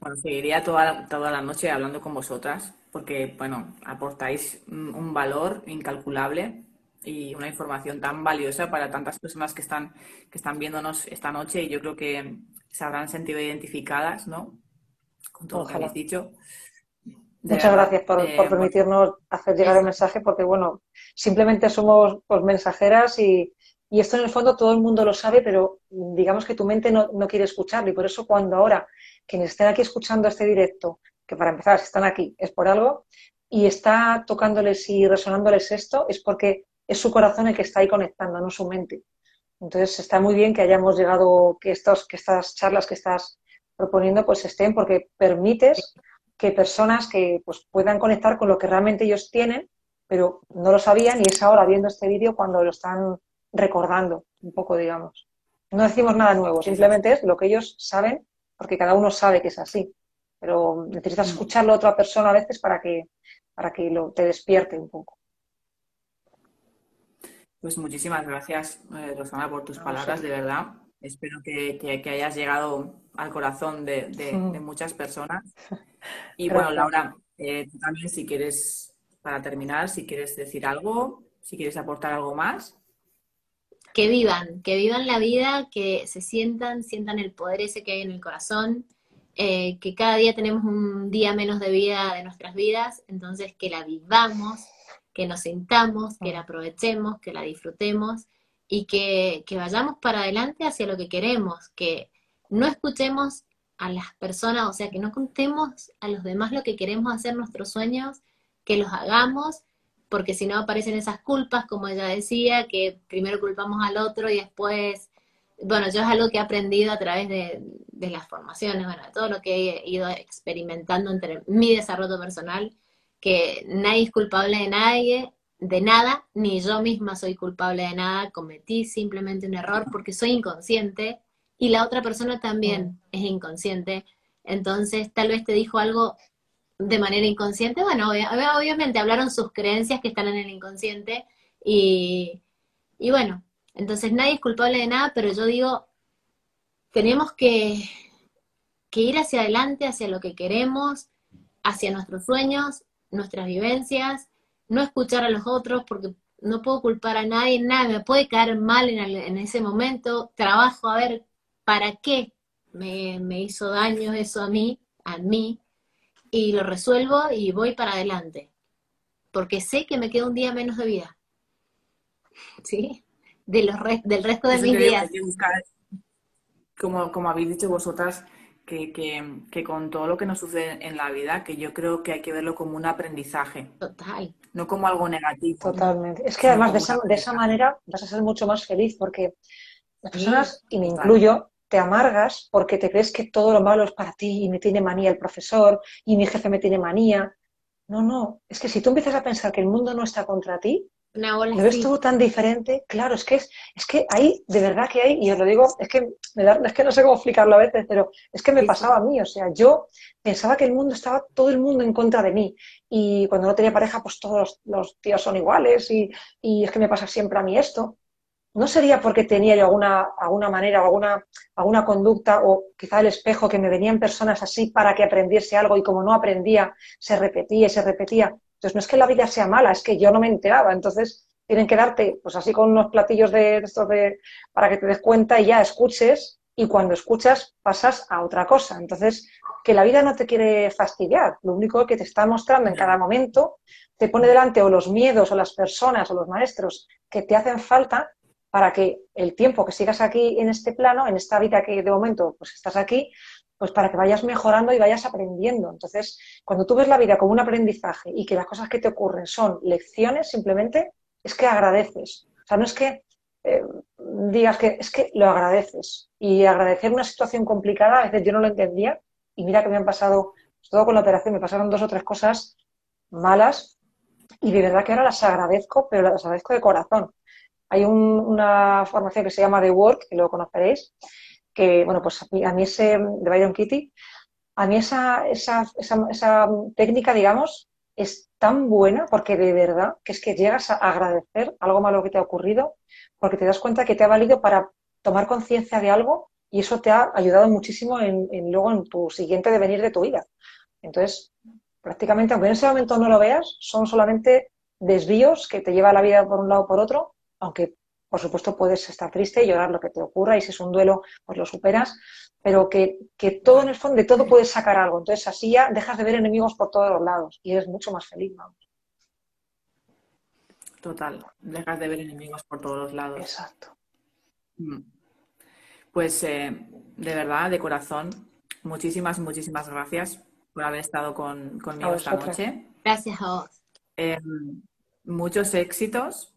Bueno, seguiría toda, toda la noche hablando con vosotras porque, bueno, aportáis un valor incalculable y una información tan valiosa para tantas personas que están, que están viéndonos esta noche y yo creo que se habrán sentido identificadas, ¿no? Con todo lo que habéis dicho. Muchas gracias por, eh, permitirnos hacer llegar el mensaje, porque bueno, simplemente somos pues, mensajeras y, y, esto en el fondo todo el mundo lo sabe, pero digamos que tu mente no, no, quiere escucharlo. Y por eso cuando ahora quienes estén aquí escuchando este directo, que para empezar, si están aquí, es por algo, y está tocándoles y resonándoles esto, es porque es su corazón el que está ahí conectando, no su mente. Entonces está muy bien que hayamos llegado, que, estos, que estas charlas que estás proponiendo pues estén porque permites que personas que pues, puedan conectar con lo que realmente ellos tienen, pero no lo sabían y es ahora viendo este vídeo cuando lo están recordando un poco, digamos. No decimos nada nuevo, simplemente es lo que ellos saben, porque cada uno sabe que es así, pero necesitas mm. escucharlo a otra persona a veces para que, para que lo, te despierte un poco. Pues muchísimas gracias, eh, Rosana, por tus palabras, de verdad. Espero que, hayas llegado al corazón de, muchas personas. Y bueno, Laura, eh, también si quieres, para terminar, si quieres decir algo, si quieres aportar algo más. Que vivan, que vivan la vida, que se sientan, sientan el poder ese que hay en el corazón, eh, que cada día tenemos un día menos de vida de nuestras vidas, entonces que la vivamos, que nos sintamos, que la aprovechemos, que la disfrutemos y que, vayamos para adelante hacia lo que queremos, que no escuchemos a las personas, o sea, que no contemos a los demás lo que queremos hacer nuestros sueños, que los hagamos, porque si no aparecen esas culpas, como ella decía, que primero culpamos al otro y después, bueno, yo es algo que he aprendido a través de, de las formaciones, bueno, de todo lo que he ido experimentando entre mi desarrollo personal, que nadie es culpable de nadie, de nada, ni yo misma soy culpable de nada, cometí simplemente un error porque soy inconsciente y la otra persona también mm. es inconsciente. Entonces, tal vez te dijo algo de manera inconsciente. Bueno, obviamente hablaron sus creencias que están en el inconsciente y, y bueno, entonces nadie es culpable de nada, pero yo digo, tenemos que, que ir hacia adelante, hacia lo que queremos, hacia nuestros sueños, nuestras vivencias, no escuchar a los otros porque no puedo culpar a nadie, nada, me puede caer mal en, ese momento, trabajo a ver para qué me, hizo daño eso a mí, a mí, y lo resuelvo y voy para adelante, porque sé que me queda un día menos de vida, ¿sí? De los del resto de mis días. Como, como habéis dicho vosotras, que, que, con todo lo que nos sucede en la vida, que yo creo que hay que verlo como un aprendizaje. Total. No como algo negativo. Totalmente. Es que además de esa, de esa, manera vas a ser mucho más feliz porque las personas, y me incluyo, te amargas porque te crees que todo lo malo es para ti y me tiene manía el profesor y mi jefe me tiene manía. No, no. Es que si tú empiezas a pensar que el mundo no está contra ti, ¿Lo ves tú tan diferente? Claro, es que es, es que hay, de verdad que hay, y os lo digo, es que me da, es que no sé cómo explicarlo a veces, pero es que me pasaba a mí, o sea, yo pensaba que el mundo estaba todo el mundo en contra de mí. Y cuando no tenía pareja, pues todos los, tíos son iguales, y, y, es que me pasa siempre a mí esto. No sería porque tenía yo alguna, alguna manera, alguna, alguna conducta, o quizá el espejo, que me venían personas así para que aprendiese algo, y como no aprendía, se repetía y se repetía. Entonces, no es que la vida sea mala, es que yo no me enteraba. Entonces, tienen que darte, pues así con unos platillos de, estos de, para que te des cuenta y ya escuches, y cuando escuchas pasas a otra cosa. Entonces, que la vida no te quiere fastidiar, lo único que te está mostrando en cada momento, te pone delante o los miedos o las personas o los maestros que te hacen falta para que el tiempo que sigas aquí en este plano, en esta vida que de momento pues estás aquí, pues para que vayas mejorando y vayas aprendiendo. Entonces, cuando tú ves la vida como un aprendizaje y que las cosas que te ocurren son lecciones, simplemente es que agradeces. O sea, no es que eh, digas que es que lo agradeces. Y agradecer una situación complicada, a veces yo no lo entendía, y mira que me han pasado, todo con la operación, me pasaron dos o tres cosas malas, y de verdad que ahora las agradezco, pero las agradezco de corazón. Hay una formación que se llama The Work, que lo conoceréis, que, bueno, pues a mí, ese de Byron Kitty, a mí esa, esa, esa, técnica, digamos, es tan buena porque de verdad que es que llegas a agradecer algo malo que te ha ocurrido porque te das cuenta que te ha valido para tomar conciencia de algo y eso te ha ayudado muchísimo en, luego en tu siguiente devenir de tu vida. Entonces, prácticamente, aunque en ese momento no lo veas, son solamente desvíos que te lleva la vida por un lado o por otro, aunque por supuesto puedes estar triste y llorar lo que te ocurra y si es un duelo, pues lo superas, pero que, todo en el fondo, de todo puedes sacar algo. Entonces así ya dejas de ver enemigos por todos los lados y eres mucho más feliz, vamos. Total, dejas de ver enemigos por todos los lados. Exacto. Mm. Pues eh, de verdad, de corazón, muchísimas, muchísimas gracias por haber estado conmigo esta noche. Gracias a vos. Em, muchos éxitos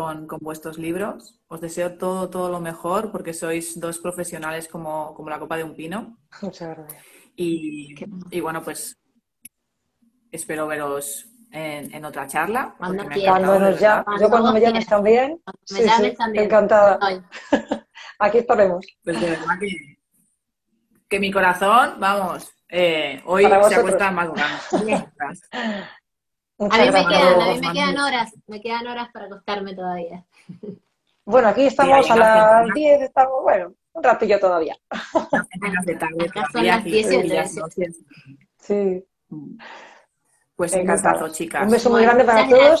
con, vuestros libros. Os deseo todo, todo lo mejor porque sois dos profesionales como, la copa de un pino. Muchas gracias. Y, bueno, pues espero veros en, otra charla. Cuando ya. Yo cuando me llames también. Me llames también. Encantada. Aquí estaremos. Pues de verdad que, mi corazón, vamos, eh, hoy se acuesta más grande. a mí, me quedan, a mí me quedan horas, me quedan horas para acostarme todavía. Bueno, aquí estamos a las 10, estamos, bueno, un ratillo todavía. Acá son las 10 y Sí. Pues encantado, chicas. Un beso muy grande para todos.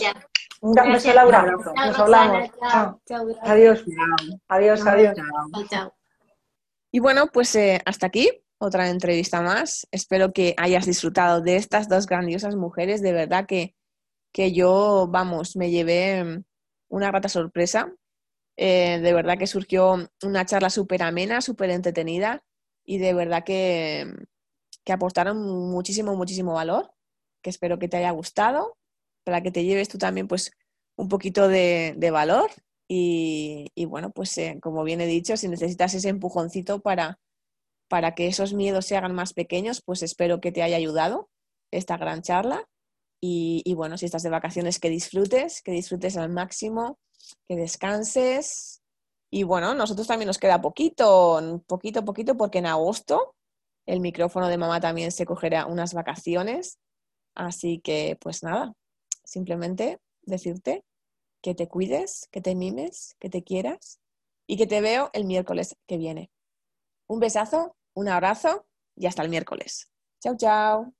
Un beso, Laura. Nos hablamos. Adiós. Adiós, adiós. Y bueno, pues eh, hasta aquí otra entrevista más. Espero que hayas disfrutado de estas dos grandiosas mujeres. De verdad que, que yo, vamos, me llevé mm, una grata sorpresa. Eh, de verdad que surgió una charla súper amena, súper entretenida y de verdad que, mm, que aportaron muchísimo, muchísimo valor, que espero que te haya gustado, para que te lleves tú también pues un poquito de, valor y, bueno, pues eh, como bien he dicho, si necesitas ese empujoncito para, para que esos miedos se hagan más pequeños, pues espero que te haya ayudado esta gran charla. Y, bueno, si estás de vacaciones, que disfrutes, que disfrutes al máximo, que descanses. Y bueno, nosotros también nos queda poquito, poquito, poquito, porque en agosto el micrófono de mamá también se cogerá unas vacaciones. Así que, pues nada, simplemente decirte que te cuides, que te mimes, que te quieras y que te veo el miércoles que viene. Un besazo un abrazo y hasta el miércoles. Chao, chao.